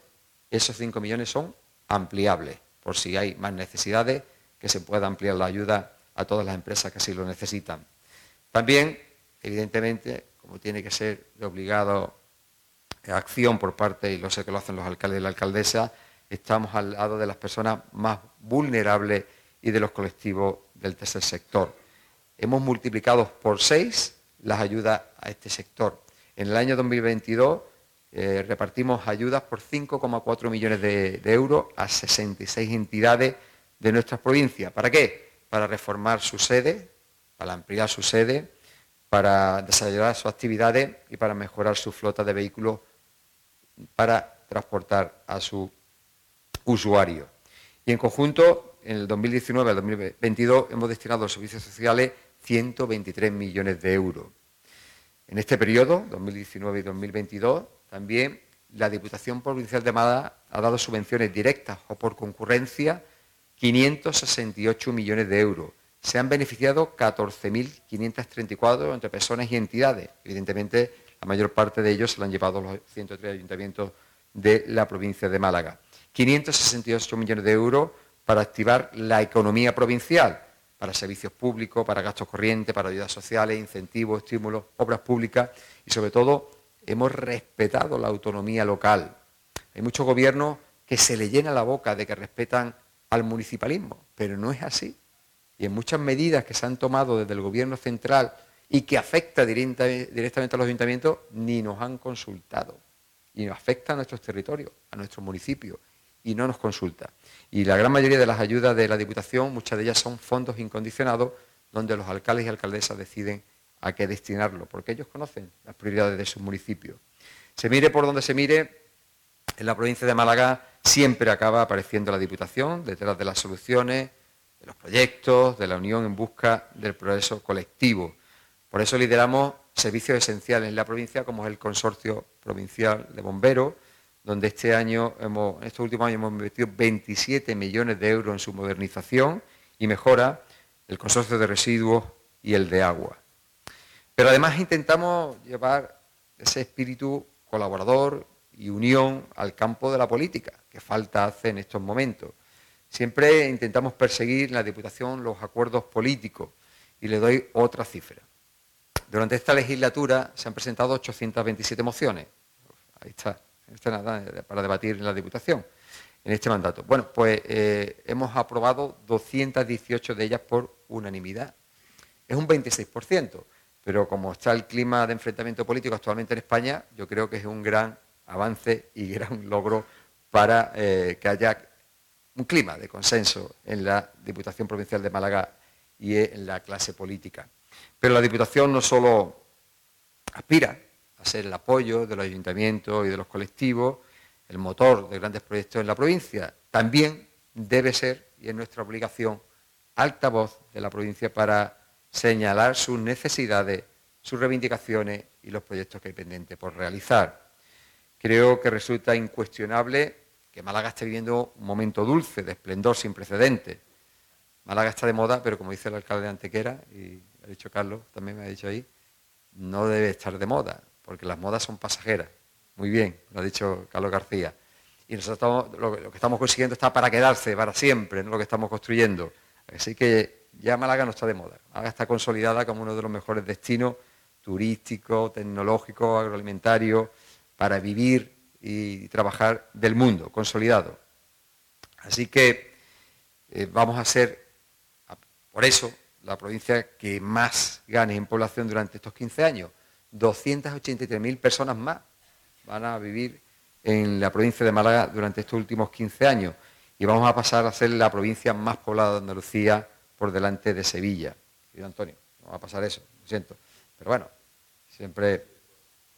S5: esos 5 millones, son ampliables, por si hay más necesidades, que se pueda ampliar la ayuda a todas las empresas que así lo necesitan. También, evidentemente, como tiene que ser de obligado acción por parte, y lo sé que lo hacen los alcaldes y la alcaldesa, estamos al lado de las personas más vulnerables y de los colectivos del tercer sector. Hemos multiplicado por seis las ayudas a este sector. En el año 2022 eh, repartimos ayudas por 5,4 millones de, de euros a 66 entidades de nuestras provincias. ¿Para qué? Para reformar su sede, para ampliar su sede, para desarrollar sus actividades y para mejorar su flota de vehículos para transportar a su usuario. Y en conjunto, en el 2019 al 2022 hemos destinado a los servicios sociales 123 millones de euros. En este periodo, 2019 y 2022, también la Diputación Provincial de Málaga ha dado subvenciones directas o por concurrencia 568 millones de euros. Se han beneficiado 14.534 entre personas y entidades. Evidentemente, la mayor parte de ellos se lo han llevado los 103 ayuntamientos de la provincia de Málaga. 568 millones de euros para activar la economía provincial, para servicios públicos, para gastos corrientes, para ayudas sociales, incentivos, estímulos, obras públicas y sobre todo hemos respetado la autonomía local. Hay muchos gobiernos que se le llena la boca de que respetan al municipalismo, pero no es así. Y en muchas medidas que se han tomado desde el gobierno central y que afecta directamente a los ayuntamientos, ni nos han consultado. Y nos afecta a nuestros territorios, a nuestros municipios, y no nos consulta. Y la gran mayoría de las ayudas de la Diputación, muchas de ellas son fondos incondicionados, donde los alcaldes y alcaldesas deciden a qué destinarlo, porque ellos conocen las prioridades de sus municipios. Se mire por donde se mire, en la provincia de Málaga siempre acaba apareciendo la Diputación detrás de las soluciones, de los proyectos, de la unión en busca del progreso colectivo. Por eso lideramos servicios esenciales en la provincia, como es el Consorcio Provincial de Bomberos, donde este año, hemos, en estos últimos años hemos invertido 27 millones de euros en su modernización y mejora, el Consorcio de Residuos y el de Agua. Pero además intentamos llevar ese espíritu colaborador y unión al campo de la política, que falta hace en estos momentos. Siempre intentamos perseguir en la Diputación los acuerdos políticos y le doy otra cifra. Durante esta legislatura se han presentado 827 mociones. Ahí está, nada para debatir en la Diputación, en este mandato. Bueno, pues eh, hemos aprobado 218 de ellas por unanimidad. Es un 26%, pero como está el clima de enfrentamiento político actualmente en España, yo creo que es un gran avance y <laughs> gran logro para eh, que haya un clima de consenso en la Diputación Provincial de Málaga y en la clase política. Pero la Diputación no solo aspira a ser el apoyo de los ayuntamientos y de los colectivos, el motor de grandes proyectos en la provincia, también debe ser, y es nuestra obligación, altavoz de la provincia para señalar sus necesidades, sus reivindicaciones y los proyectos que hay pendientes por realizar. Creo que resulta incuestionable que Málaga esté viviendo un momento dulce, de esplendor sin precedentes. Málaga está de moda, pero como dice el alcalde de Antequera, y ha dicho Carlos, también me ha dicho ahí, no debe estar de moda, porque las modas son pasajeras. Muy bien, lo ha dicho Carlos García. Y nosotros lo, que estamos consiguiendo está para quedarse, para siempre, lo que estamos construyendo. Así que ya Málaga no está de moda. Málaga está consolidada como uno de los mejores destinos turísticos, tecnológicos, agroalimentarios, para vivir y trabajar del mundo, consolidado. Así que eh, vamos a ser, por eso, la provincia que más gane en población durante estos 15 años. 283.000 personas más van a vivir en la provincia de Málaga durante estos últimos 15 años y vamos a pasar a ser la provincia más poblada de Andalucía por delante de Sevilla. Antonio, no va a pasar eso, lo siento. Pero bueno, siempre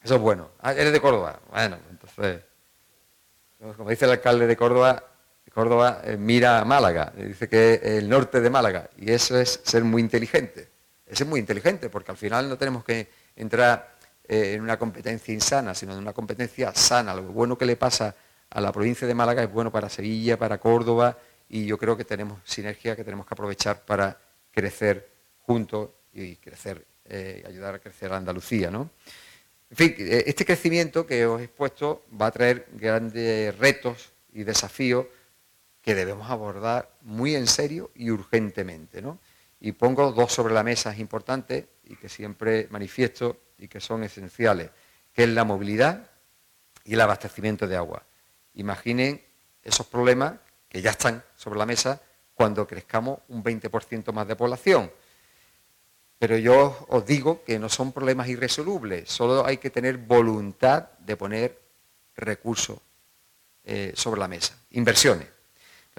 S5: eso es bueno. Ah, eres de Córdoba. Bueno, entonces, como dice el alcalde de Córdoba, Córdoba eh, mira a Málaga, dice que el norte de Málaga, y eso es ser muy inteligente. Eso es muy inteligente, porque al final no tenemos que entrar eh, en una competencia insana, sino en una competencia sana. Lo bueno que le pasa a la provincia de Málaga es bueno para Sevilla, para Córdoba, y yo creo que tenemos sinergia que tenemos que aprovechar para crecer juntos y crecer, eh, ayudar a crecer a Andalucía. ¿no? En fin, este crecimiento que os he expuesto va a traer grandes retos y desafíos que debemos abordar muy en serio y urgentemente. ¿no? Y pongo dos sobre la mesa importantes y que siempre manifiesto y que son esenciales, que es la movilidad y el abastecimiento de agua. Imaginen esos problemas que ya están sobre la mesa cuando crezcamos un 20% más de población. Pero yo os digo que no son problemas irresolubles, solo hay que tener voluntad de poner recursos eh, sobre la mesa, inversiones.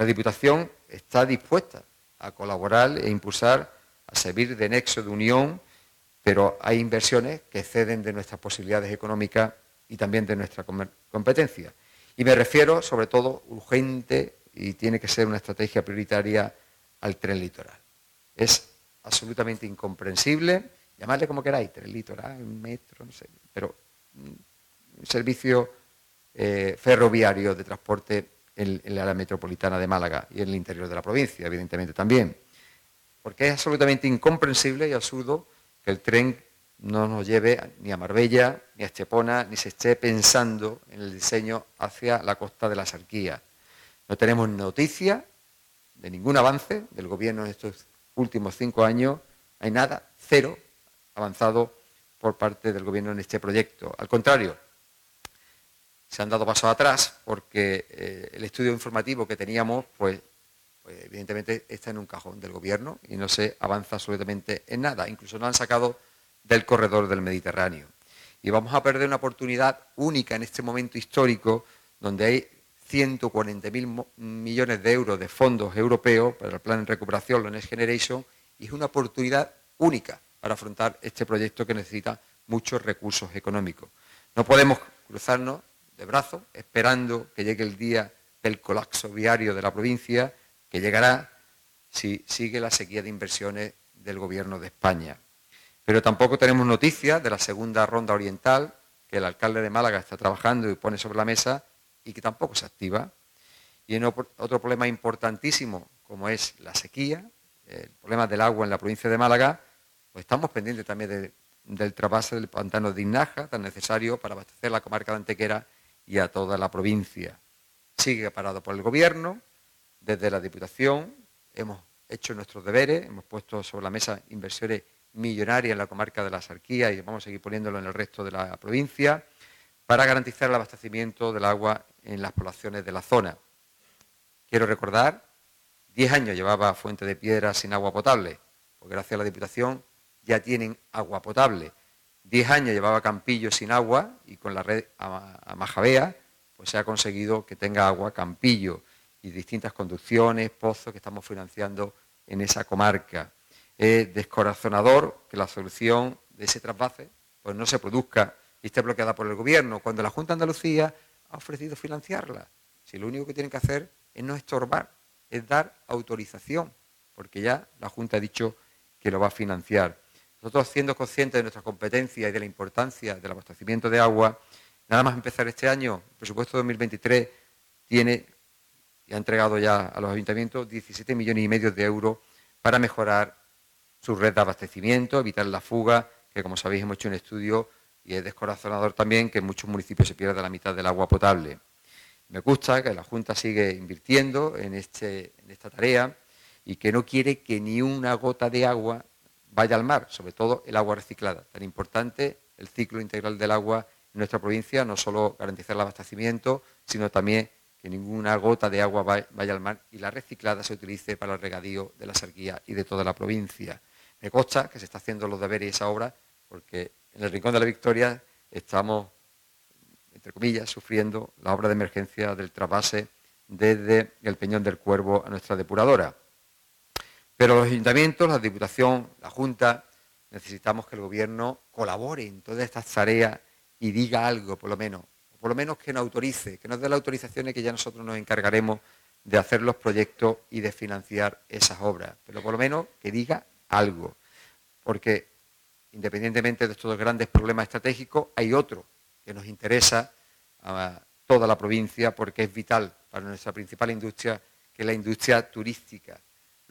S5: La Diputación está dispuesta a colaborar e impulsar, a servir de nexo de unión, pero hay inversiones que exceden de nuestras posibilidades económicas y también de nuestra competencia. Y me refiero, sobre todo, urgente y tiene que ser una estrategia prioritaria al tren litoral. Es absolutamente incomprensible, llamarle como queráis, tren litoral, metro, no sé, pero un servicio eh, ferroviario de transporte en, en, la área metropolitana de Málaga y en el interior de la provincia, evidentemente también. Porque es absolutamente incomprensible y absurdo que el tren no nos lleve ni a Marbella, ni a Estepona, ni se esté pensando en el diseño hacia la costa de la Sarquía. No tenemos noticia de ningún avance del gobierno en estos últimos cinco años. Hay nada, cero avanzado por parte del gobierno en este proyecto. Al contrario, se han dado pasos atrás porque eh, el estudio informativo que teníamos, pues, pues, evidentemente está en un cajón del gobierno y no se avanza absolutamente en nada. Incluso no han sacado del corredor del Mediterráneo. Y vamos a perder una oportunidad única en este momento histórico donde hay 140.000 millones de euros de fondos europeos para el plan de recuperación, la Next Generation, y es una oportunidad única para afrontar este proyecto que necesita muchos recursos económicos. No podemos cruzarnos brazos esperando que llegue el día del colapso viario de la provincia, que llegará si sigue la sequía de inversiones del Gobierno de España. Pero tampoco tenemos noticias de la segunda ronda oriental que el alcalde de Málaga está trabajando y pone sobre la mesa y que tampoco se activa. Y en otro problema importantísimo, como es la sequía, el problema del agua en la provincia de Málaga, pues estamos pendientes también del trasvase del pantano de Inaja, tan necesario para abastecer la comarca de Antequera y a toda la provincia. Sigue parado por el Gobierno, desde la Diputación hemos hecho nuestros deberes, hemos puesto sobre la mesa inversiones millonaria en la comarca de la Sarquía y vamos a seguir poniéndolo en el resto de la provincia para garantizar el abastecimiento del agua en las poblaciones de la zona. Quiero recordar, 10 años llevaba Fuente de Piedra sin agua potable, porque gracias a la Diputación ya tienen agua potable. 10 años llevaba Campillo sin agua y con la red a Majabea pues se ha conseguido que tenga agua Campillo y distintas conducciones, pozos que estamos financiando en esa comarca es descorazonador que la solución de ese trasvase pues no se produzca y esté bloqueada por el gobierno, cuando la Junta de Andalucía ha ofrecido financiarla. Si lo único que tienen que hacer es no estorbar, es dar autorización, porque ya la Junta ha dicho que lo va a financiar. Nosotros, siendo conscientes de nuestra competencia y de la importancia del abastecimiento de agua, nada más empezar este año, el presupuesto 2023 tiene y ha entregado ya a los ayuntamientos 17 millones y medio de euros para mejorar su red de abastecimiento, evitar la fuga, que como sabéis hemos hecho un estudio y es descorazonador también que en muchos municipios se pierde la mitad del agua potable. Me gusta que la Junta sigue invirtiendo en, este, en esta tarea y que no quiere que ni una gota de agua vaya al mar, sobre todo el agua reciclada. Tan importante el ciclo integral del agua en nuestra provincia, no solo garantizar el abastecimiento, sino también que ninguna gota de agua vaya al mar y la reciclada se utilice para el regadío de la sarquía y de toda la provincia. Me consta que se está haciendo los deberes y esa obra, porque en el Rincón de la Victoria estamos entre comillas, sufriendo la obra de emergencia del trasvase desde el Peñón del Cuervo a nuestra depuradora. Pero los ayuntamientos, la Diputación, la Junta, necesitamos que el Gobierno colabore en todas estas tareas y diga algo, por lo menos, por lo menos que nos autorice, que nos dé las autorizaciones que ya nosotros nos encargaremos de hacer los proyectos y de financiar esas obras, pero por lo menos que diga algo, porque independientemente de estos grandes problemas estratégicos, hay otro que nos interesa a toda la provincia porque es vital para nuestra principal industria, que es la industria turística.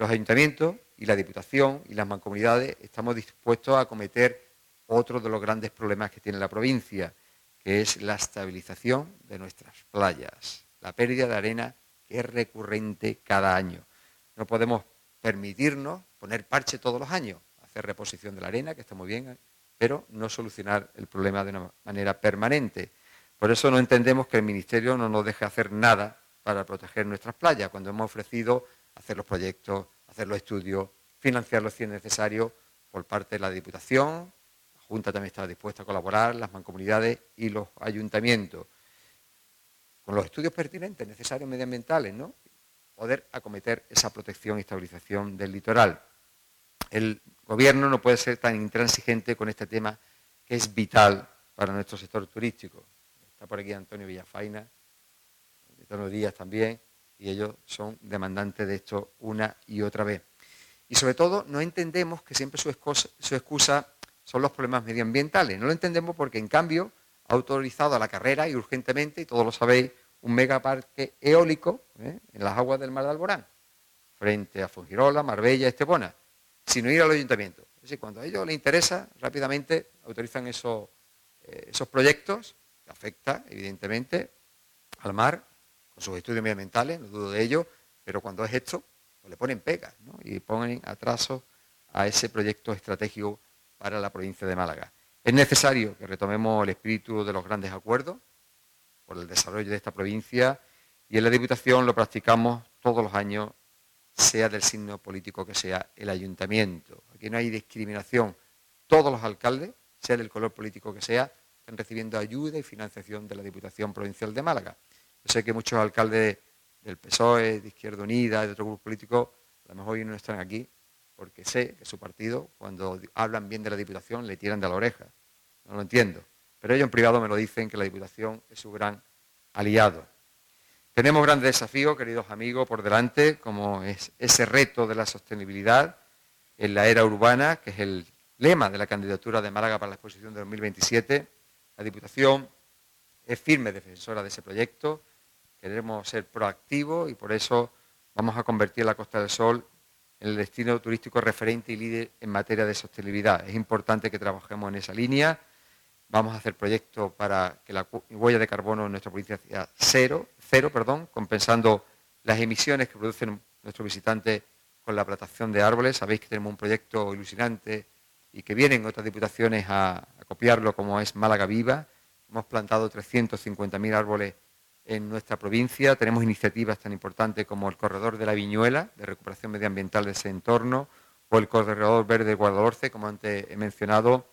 S5: Los ayuntamientos y la Diputación y las mancomunidades estamos dispuestos a acometer otro de los grandes problemas que tiene la provincia, que es la estabilización de nuestras playas, la pérdida de arena que es recurrente cada año. No podemos permitirnos poner parche todos los años, hacer reposición de la arena, que está muy bien, pero no solucionar el problema de una manera permanente. Por eso no entendemos que el Ministerio no nos deje hacer nada para proteger nuestras playas, cuando hemos ofrecido hacer los proyectos, hacer los estudios, financiarlos si es necesario por parte de la Diputación, la Junta también está dispuesta a colaborar, las mancomunidades y los ayuntamientos, con los estudios pertinentes, necesarios medioambientales, ¿no? poder acometer esa protección y estabilización del litoral. El gobierno no puede ser tan intransigente con este tema que es vital para nuestro sector turístico. Está por aquí Antonio Villafaina, Antonio Díaz también, y ellos son demandantes de esto una y otra vez. Y sobre todo no entendemos que siempre su excusa, son los problemas medioambientales. No lo entendemos porque en cambio ha autorizado a la carrera y urgentemente, y todos lo sabéis, un megaparque eólico ¿eh? en las aguas del mar de Alborán, frente a Fongirola, Marbella, Estepona, sin ir al ayuntamiento. Es decir, cuando a ellos les interesa, rápidamente autorizan esos, eh, esos proyectos que afectan, evidentemente, al mar sus estudios medioambientales, no dudo de ello, pero cuando es esto, pues le ponen pegas y ponen atraso a ese proyecto estratégico para la provincia de Málaga. Es necesario que retomemos el espíritu de los grandes acuerdos por el desarrollo de esta provincia y en la Diputación lo practicamos todos los años, sea del signo político que sea el ayuntamiento. Aquí no hay discriminación. Todos los alcaldes, sea del color político que sea, están recibiendo ayuda y financiación de la Diputación Provincial de Málaga. Yo sé que muchos alcaldes del PSOE, de Izquierda Unida, de otros grupos políticos, a lo mejor hoy no están aquí, porque sé que su partido, cuando hablan bien de la Diputación, le tiran de la oreja. No lo entiendo. Pero ellos en privado me lo dicen que la Diputación es su gran aliado. Tenemos grandes desafíos, queridos amigos, por delante, como es ese reto de la sostenibilidad en la era urbana, que es el lema de la candidatura de Málaga para la exposición de 2027. La Diputación es firme defensora de ese proyecto queremos ser proactivos y por eso vamos a convertir la Costa del Sol en el destino turístico referente y líder en materia de sostenibilidad. Es importante que trabajemos en esa línea. Vamos a hacer proyectos para que la huella de carbono en nuestra provincia sea cero, cero perdón, compensando las emisiones que producen nuestros visitantes con la plantación de árboles. Sabéis que tenemos un proyecto ilusionante y que vienen otras diputaciones a, a copiarlo, como es Málaga Viva. Hemos plantado 350.000 árboles en nuestra provincia. Tenemos iniciativas tan importantes como el Corredor de la Viñuela, de recuperación medioambiental de ese entorno, o el Corredor Verde de Guadalhorce, como antes he mencionado,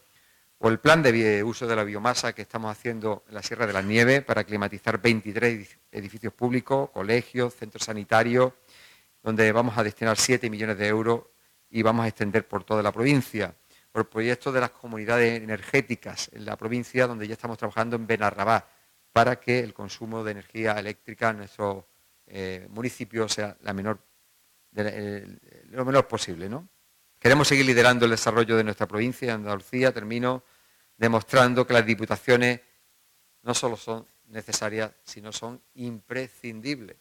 S5: o el plan de uso de la biomasa que estamos haciendo en la Sierra de la Nieve para climatizar 23 edificios públicos, colegios, centros sanitarios, donde vamos a destinar 7 millones de euros y vamos a extender por toda la provincia. Por proyectos de las comunidades energéticas en la provincia, donde ya estamos trabajando en Benarrabá, para que el consumo de energía eléctrica en nuestro eh, municipio sea menor, lo menor posible. ¿no? Queremos seguir liderando el desarrollo de nuestra provincia, Andalucía, termino demostrando que las diputaciones no solo son necesarias, sino son imprescindibles.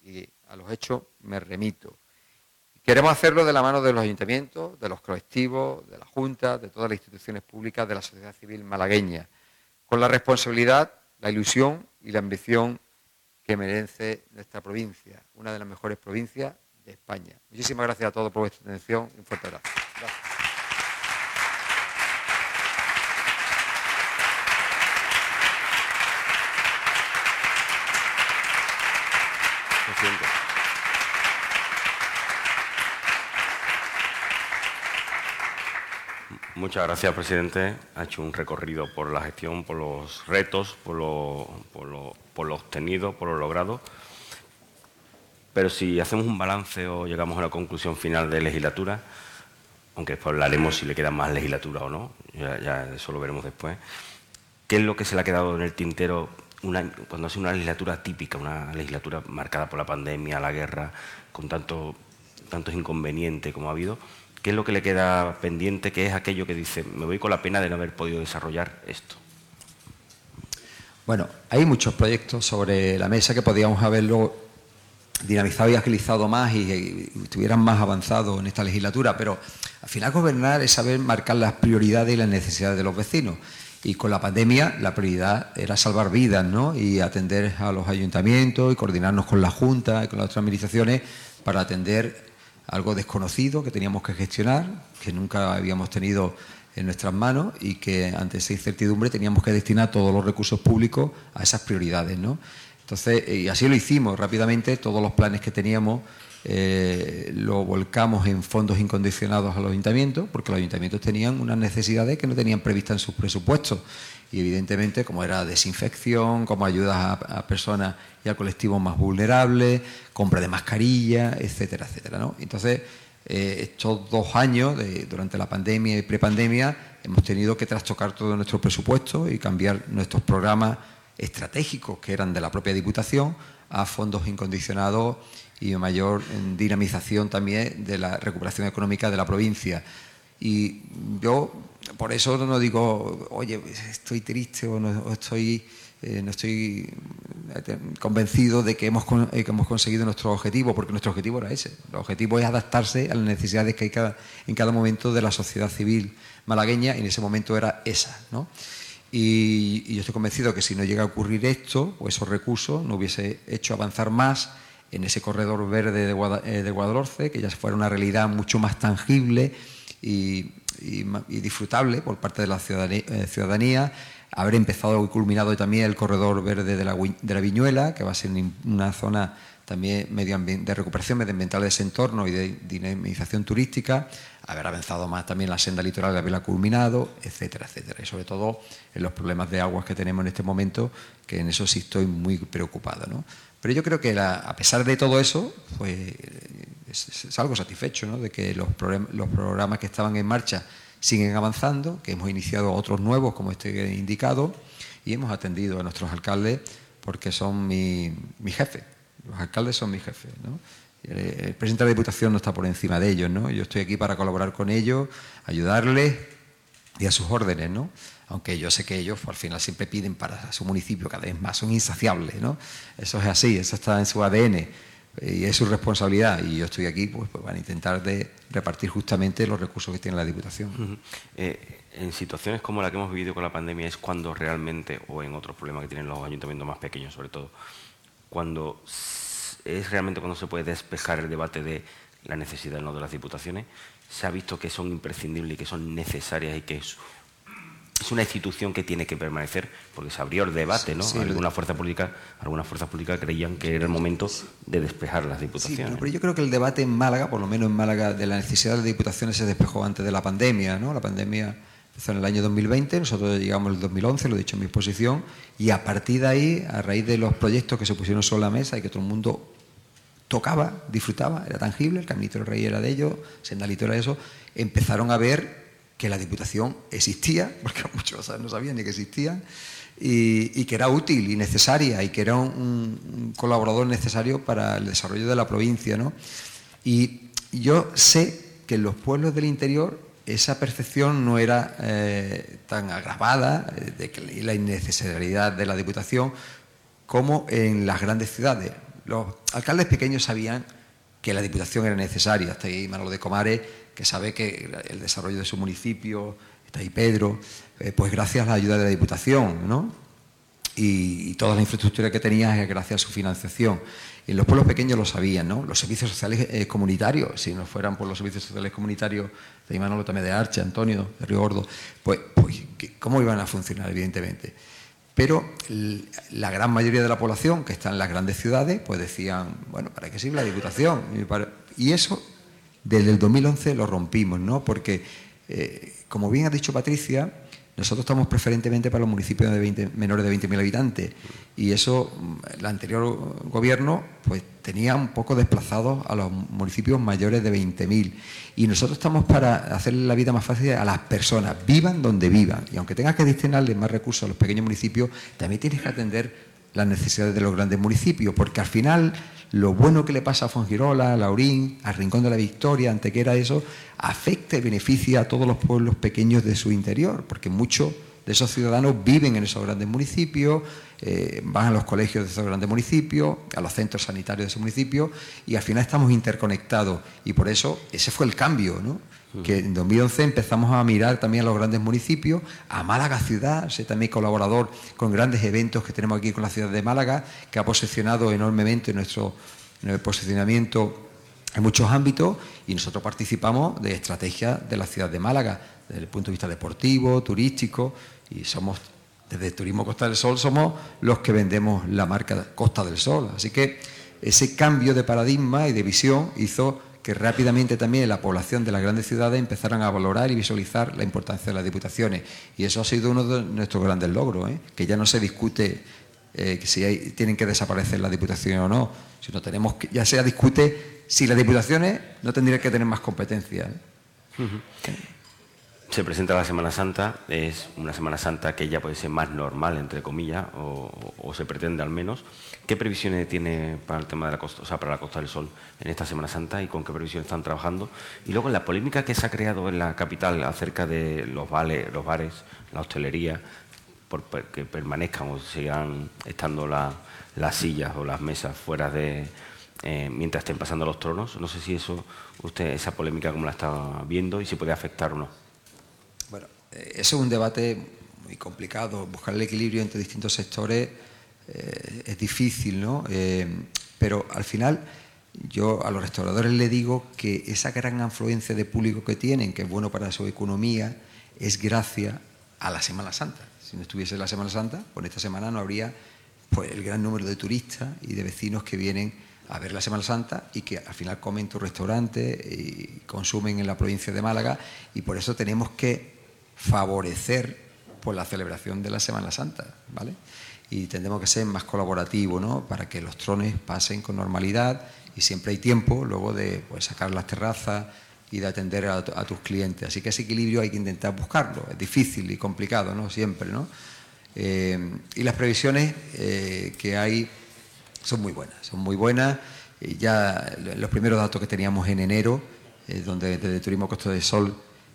S5: Y a los hechos me remito. Queremos hacerlo de la mano de los ayuntamientos, de los colectivos, de la Junta, de todas las instituciones públicas, de la sociedad civil malagueña, con la responsabilidad la ilusión y la ambición que merece nuestra provincia, una de las mejores provincias de España. Muchísimas gracias a todos por vuestra atención y un fuerte abrazo.
S6: Muchas gracias, presidente. Ha hecho un recorrido por la gestión, por los retos, por lo, por lo, por lo obtenido, por lo logrado. Pero si hacemos un balance o llegamos a la conclusión final de legislatura, aunque después hablaremos si le queda más legislatura o no, ya, eso lo veremos después, ¿qué es lo que se le ha quedado en el tintero cuando ha sido una legislatura típica, una legislatura marcada por la pandemia, la guerra, con tanto, tantos inconvenientes como ha habido? ¿Qué es lo que le queda pendiente? ¿Qué es aquello que dice, me voy con la pena de no haber podido desarrollar esto?
S5: Bueno, hay muchos proyectos sobre la mesa que podríamos haberlo dinamizado y agilizado más y, estuvieran más avanzados en esta legislatura, pero al final gobernar es saber marcar las prioridades y las necesidades de los vecinos. Y con la pandemia la prioridad era salvar vidas ¿no? y atender a los ayuntamientos y coordinarnos con la Junta y con las otras administraciones para atender algo desconocido que teníamos que gestionar, que nunca habíamos tenido en nuestras manos y que ante esa incertidumbre teníamos que destinar todos los recursos públicos a esas prioridades. ¿no? Entonces, y así lo hicimos rápidamente, todos los planes que teníamos eh, lo volcamos en fondos incondicionados a los ayuntamientos, porque los ayuntamientos tenían unas necesidades que no tenían previstas en sus presupuestos. Y evidentemente, como era desinfección, como ayudas a, personas y a colectivos más vulnerables, compra de mascarillas, etcétera, etcétera. Entonces, eh, estos dos años, durante la pandemia y prepandemia, hemos tenido que trastocar todo nuestro presupuesto y cambiar nuestros programas estratégicos que eran de la propia Diputación a fondos incondicionados y mayor dinamización también de la recuperación económica de la provincia. Y yo por eso no digo, oye, estoy triste o no estoy, eh, no estoy eh, convencido de que hemos, eh, que hemos conseguido nuestro objetivo, porque nuestro objetivo era ese. El objetivo es adaptarse a las necesidades que hay cada, en cada momento de la sociedad civil malagueña y en ese momento era esa. ¿no? Y, yo estoy convencido que si no llega a ocurrir esto, o esos recursos, no hubiese hecho avanzar más en ese corredor verde de, eh, Guadalhorce, que ya fuera una realidad mucho más tangible y, disfrutable por parte de la eh, ciudadanía, haber empezado y culminado también el corredor verde de la, Viñuela, que va a ser una zona también de recuperación medioambiental de ese entorno y de dinamización turística, haber avanzado más también la senda litoral haberla culminado, etcétera, etcétera. Y sobre todo en los problemas de aguas que tenemos en este momento, que en eso sí estoy muy preocupado. ¿no? Pero yo creo que a pesar de todo eso, pues es, algo satisfecho, ¿no? de que los, los programas que estaban en marcha siguen avanzando, que hemos iniciado otros nuevos, como este indicado, y hemos atendido a nuestros alcaldes porque son mi, mi jefe los alcaldes son mis jefes, ¿no? El presidente de la Diputación no está por encima de ellos, ¿no? Yo estoy aquí para colaborar con ellos, ayudarles y a sus órdenes, ¿no? Aunque yo sé que ellos al final siempre piden para su municipio cada vez más, son insaciables, ¿no? Eso es así, eso está en su ADN y es su responsabilidad y yo estoy aquí pues, pues, intentar de repartir justamente los recursos que tiene la Diputación.
S6: Eh, en situaciones como la que hemos vivido con la pandemia es cuando realmente, o en otros problemas que tienen los ayuntamientos más pequeños sobre todo, cuando es realmente cuando se puede despejar el debate de la necesidad no de las diputaciones, se ha visto que son imprescindibles y que son necesarias y que es, una institución que tiene que permanecer, porque se abrió el debate, ¿no? Algunas fuerzas políticas, algunas fuerzas políticas creían que era el momento de despejar las diputaciones.
S5: pero yo creo que el debate en Málaga, por lo menos en Málaga, de la necesidad de las diputaciones se despejó antes de la pandemia, ¿no? La pandemia Empezó en el año 2020, nosotros llegamos en el 2011, lo he dicho en mi exposición, y a partir de ahí, a raíz de los proyectos que se pusieron sobre la mesa y que todo el mundo tocaba, disfrutaba, era tangible, el Caminito del Rey era de ellos, Sendalito era de eso, empezaron a ver que la Diputación existía, <laughs> porque muchos no sabían ni que existía, y, que era útil y necesaria, y que era un, colaborador necesario para el desarrollo de la provincia. ¿no? Y yo sé que en los pueblos del interior esa percepción no era eh, tan agravada eh, de la innecesariedad de la Diputación como en las grandes ciudades. Los alcaldes pequeños sabían que la Diputación era necesaria. Está ahí Manolo de Comares, que sabe que el desarrollo de su municipio, está ahí Pedro, eh, pues gracias a la ayuda de la Diputación, ¿no? Y, toda la infraestructura que tenía es gracias a su financiación. En los pueblos pequeños lo sabían, ¿no? Los servicios sociales eh, comunitarios, si no fueran por los servicios sociales comunitarios de Imanolo también de Arche, Antonio, de Río Gordo, pues, pues ¿cómo iban a funcionar, evidentemente? Pero la gran mayoría de la población que está en las grandes ciudades, pues decían, bueno, ¿para qué sirve la Diputación? Y eso desde el 2011 lo rompimos, ¿no? Porque eh, como bien ha dicho Patricia, nosotros estamos preferentemente para los municipios de 20, menores de 20.000 habitantes. Y eso, mm, el anterior gobierno, pues tenía un poco desplazados a los municipios mayores de 20.000 y nosotros estamos para hacerle la vida más fácil a las personas, vivan donde vivan. Y aunque tengas que destinarle más recursos a los pequeños municipios, también tienes que atender las necesidades de los grandes municipios, porque al final lo bueno que le pasa a Fongirola, a Laurín, al Rincón de la Victoria, Antequera, eso, afecta y beneficia a todos los pueblos pequeños de su interior, porque muchos de esos ciudadanos viven en esos grandes municipios, eh, van a los colegios de esos grandes municipios, a los centros sanitarios de esos municipios, y al final estamos interconectados. Y por eso ese fue el cambio, ¿no? Que en 2011 empezamos a mirar también a los grandes municipios, a Málaga ciudad, sé también colaborador con grandes eventos que tenemos aquí con la ciudad de Málaga, que ha posicionado enormemente nuestro posicionamiento en muchos ámbitos y nosotros participamos de estrategias de la ciudad de Málaga, desde el punto de vista deportivo, turístico, y somos, desde Turismo Costa del Sol, somos los que vendemos la marca Costa del Sol. Así que ese cambio de paradigma y de visión hizo que rápidamente también la población de las grandes ciudades empezaran a valorar y visualizar la importancia de las diputaciones. Y eso ha sido uno de nuestros grandes logros, ¿eh? que ya no se discute eh, si tienen que desaparecer las diputaciones o no, sino tenemos que, ya se discute si las diputaciones no tendrían que tener más competencias. ¿eh?
S6: Se presenta la Semana Santa, es una Semana Santa que ya puede ser más normal, entre comillas, o, se pretende al menos. ¿Qué previsiones tiene para el tema de la costa, o sea, para la Costa del Sol en esta Semana Santa y con qué previsiones están trabajando? Y luego la polémica que se ha creado en la capital acerca de los, bares, la hostelería, por, que permanezcan o sigan estando las sillas o las mesas fuera de, eh, mientras estén pasando los tronos. No sé si eso, usted, esa polémica, como la está viendo y si puede afectar o no.
S5: Eh, eso es un debate muy complicado. Buscar el equilibrio entre distintos sectores eh, es difícil, ¿no? Eh, pero al final yo a los restauradores les digo que esa gran afluencia de público que tienen, que es bueno para su economía, es gracias a la Semana Santa. Si no estuviese la Semana Santa, pues esta semana no habría pues, el gran número de turistas y de vecinos que vienen a ver la Semana Santa y que al final comen en tu restaurante y consumen en la provincia de Málaga y por eso tenemos que favorecer pues, la celebración de la Semana Santa, ¿vale? Y tendremos que ser más colaborativos, ¿no? Para que los trones pasen con normalidad y siempre hay tiempo luego de pues, sacar las terrazas y de atender a, tus clientes. Así que ese equilibrio hay que intentar buscarlo. Es difícil y complicado, ¿no? Siempre, ¿no? Eh, y las previsiones eh, que hay son muy buenas, son muy buenas. ya los primeros datos que teníamos en enero, eh, donde desde Turismo Costo del Sol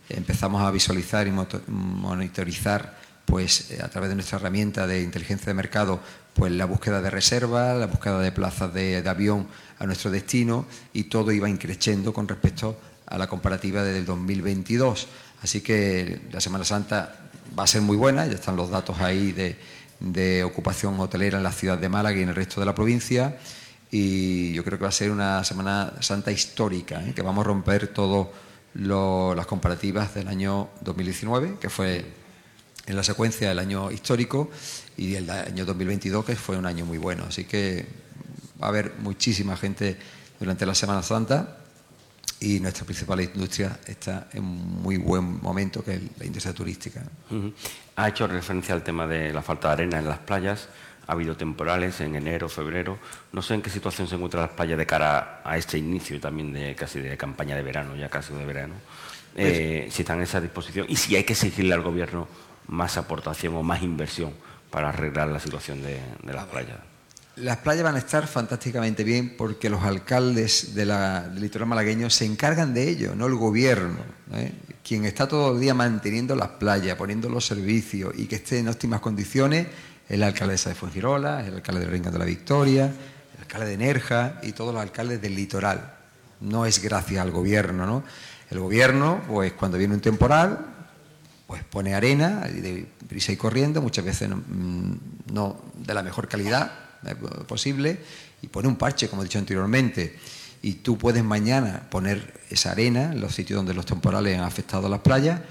S5: empezamos a visualizar y monitorizar pues eh, a través de nuestra herramienta de inteligencia de mercado pues la búsqueda de reservas, la búsqueda de plazas de, avión a nuestro destino y todo iba increciendo con respecto a la comparativa del 2022. Así que la Semana Santa va a ser muy buena, ya están los datos ahí de, ocupación hotelera en la ciudad de Málaga y en el resto de la provincia y yo creo que va a ser una Semana Santa histórica, ¿eh? que vamos a romper todo las comparativas del año 2019, que fue en la secuencia del año histórico, y el año 2022, que fue un año muy bueno. Así que va a haber muchísima gente durante la Semana Santa y nuestra principal industria está en muy buen momento, que es la industria turística.
S6: Ha hecho referencia al tema de la falta de arena en las playas ha habido temporales en enero, febrero. No sé en qué situación se encuentran las playas de cara a este inicio también de casi de campaña de verano, ya casi de verano. Pues eh, si están en esa disposición y si hay que exigirle al gobierno más aportación o más inversión para arreglar la situación de, las playas.
S5: Las playas van a estar fantásticamente bien porque los alcaldes del litoral malagueño se encargan de ello, no el gobierno. ¿eh? Quien está todo el día manteniendo las playas, poniendo los servicios y que esté en óptimas condiciones el alcaldesa de Fuengirola, el alcalde de Rincón de la Victoria, el alcalde de Nerja y todos los alcaldes del litoral. No es gracias al gobierno, ¿no? El gobierno, pues cuando viene un temporal, pues pone arena de prisa y corriendo, muchas veces mm, no, de la mejor calidad eh, posible, y pone un parche, como he dicho anteriormente. Y tú puedes mañana poner esa arena en los sitios donde los temporales han afectado las playas,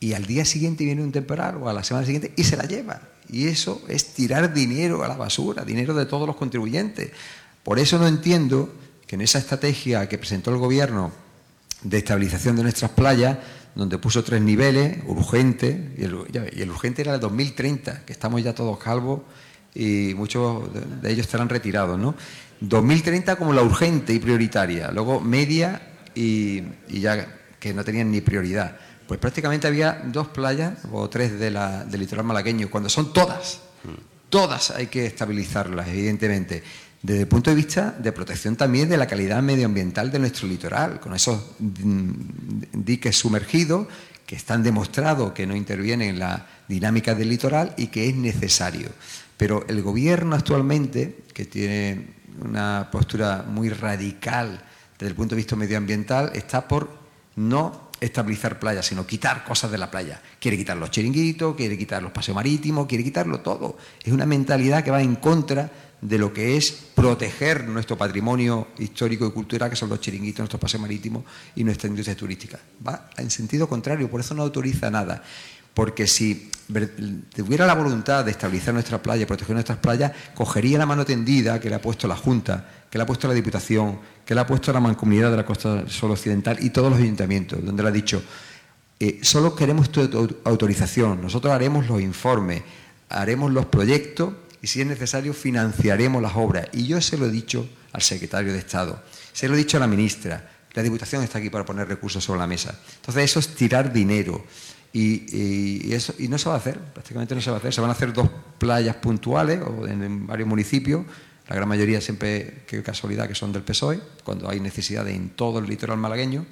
S5: y al día siguiente viene un temporal o a la semana siguiente y se la lleva. Y eso es tirar dinero a la basura, dinero de todos los contribuyentes. Por eso no entiendo que en esa estrategia que presentó el Gobierno de estabilización de nuestras playas donde puso tres niveles, urgente, y el, urgente era el 2030, que estamos ya todos calvos y muchos de ellos estarán retirados, ¿no? 2030 como la urgente y prioritaria, luego media y, ya que no tenían ni prioridad. Pues prácticamente había dos playas o tres de la, del litoral malagueño, cuando son todas, todas hay que estabilizarlas, evidentemente desde el punto de vista de protección también de la calidad medioambiental de nuestro litoral, con esos diques sumergidos que están demostrados que no intervienen en la dinámica del litoral y que es necesario. Pero el gobierno actualmente, que tiene una postura muy radical desde el punto de vista medioambiental, está por no estabilizar playas, sino quitar cosas de la playa. Quiere quitar los chiringuitos, quiere quitar los paseos marítimos, quiere quitarlo todo. Es una mentalidad que va en contra de lo que es proteger nuestro patrimonio histórico y cultural, que son los chiringuitos, nuestro paseo marítimo y nuestra industria turística. Va en sentido contrario, por eso no autoriza nada. Porque si tuviera la voluntad de estabilizar nuestras playas, proteger nuestras playas, cogería la mano tendida que le ha puesto la Junta, que le ha puesto la Diputación, que le ha puesto la Mancomunidad de la Costa Sol Occidental y todos los ayuntamientos, donde le ha dicho, eh, solo queremos tu autorización, nosotros haremos los informes, haremos los proyectos y si es necesario financiaremos las obras. Y yo se lo he dicho al secretario de Estado, se lo he dicho a la ministra, la Diputación está aquí para poner recursos sobre la mesa. Entonces eso es tirar dinero. Y, eso, y no se va a hacer, prácticamente no se va a hacer. Se van a hacer dos playas puntuales o en, varios municipios, la gran mayoría siempre, qué casualidad, que son del PSOE, cuando hay necesidad en todo el litoral malagueño,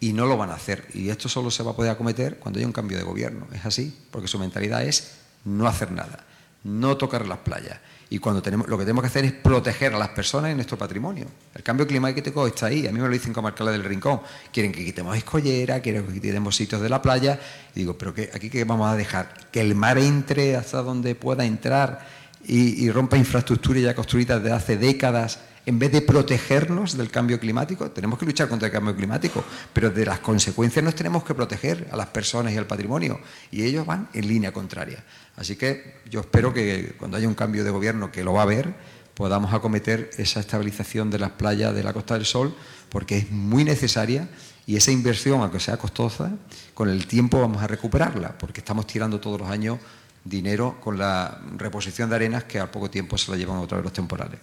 S5: y no lo van a hacer. Y esto solo se va a poder acometer cuando haya un cambio de gobierno. Es así, porque su mentalidad es no hacer nada no tocar las playas. Y cuando tenemos, lo que tenemos que hacer es proteger a las personas y nuestro patrimonio. El cambio climático está ahí. A mí me lo dicen como alcalde del Rincón. Quieren que quitemos escollera, quieren que quitemos sitios de la playa. Y digo, pero que aquí que vamos a dejar que el mar entre hasta donde pueda entrar y, y rompa infraestructuras ya construidas desde hace décadas en vez de protegernos del cambio climático, tenemos que luchar contra el cambio climático, pero de las consecuencias nos tenemos que proteger a las personas y al patrimonio, y ellos van en línea contraria. Así que yo espero que cuando haya un cambio de gobierno, que lo va a haber, podamos acometer esa estabilización de las playas de la Costa del Sol, porque es muy necesaria y esa inversión, aunque sea costosa, con el tiempo vamos a recuperarla, porque estamos tirando todos los años dinero con la reposición de arenas que al poco tiempo se la llevan otra vez los temporales.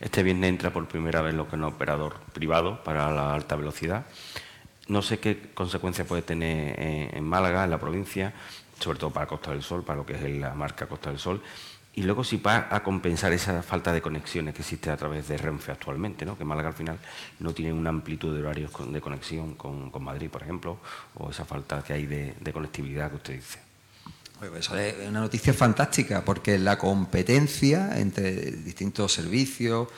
S6: Este viernes entra por primera vez lo que es un operador privado para la alta velocidad. No sé qué consecuencias puede tener en Málaga, en la provincia, sobre todo para Costa del Sol, para lo que es la marca Costa del Sol, y luego si va a compensar esa falta de conexiones que existe a través de Renfe actualmente, ¿no? que Málaga al final no tiene una amplitud de horarios de conexión con, Madrid, por ejemplo, o esa falta que hay de conectividad que usted dice.
S5: Eso es una noticia fantástica, porque la competencia entre distintos servicios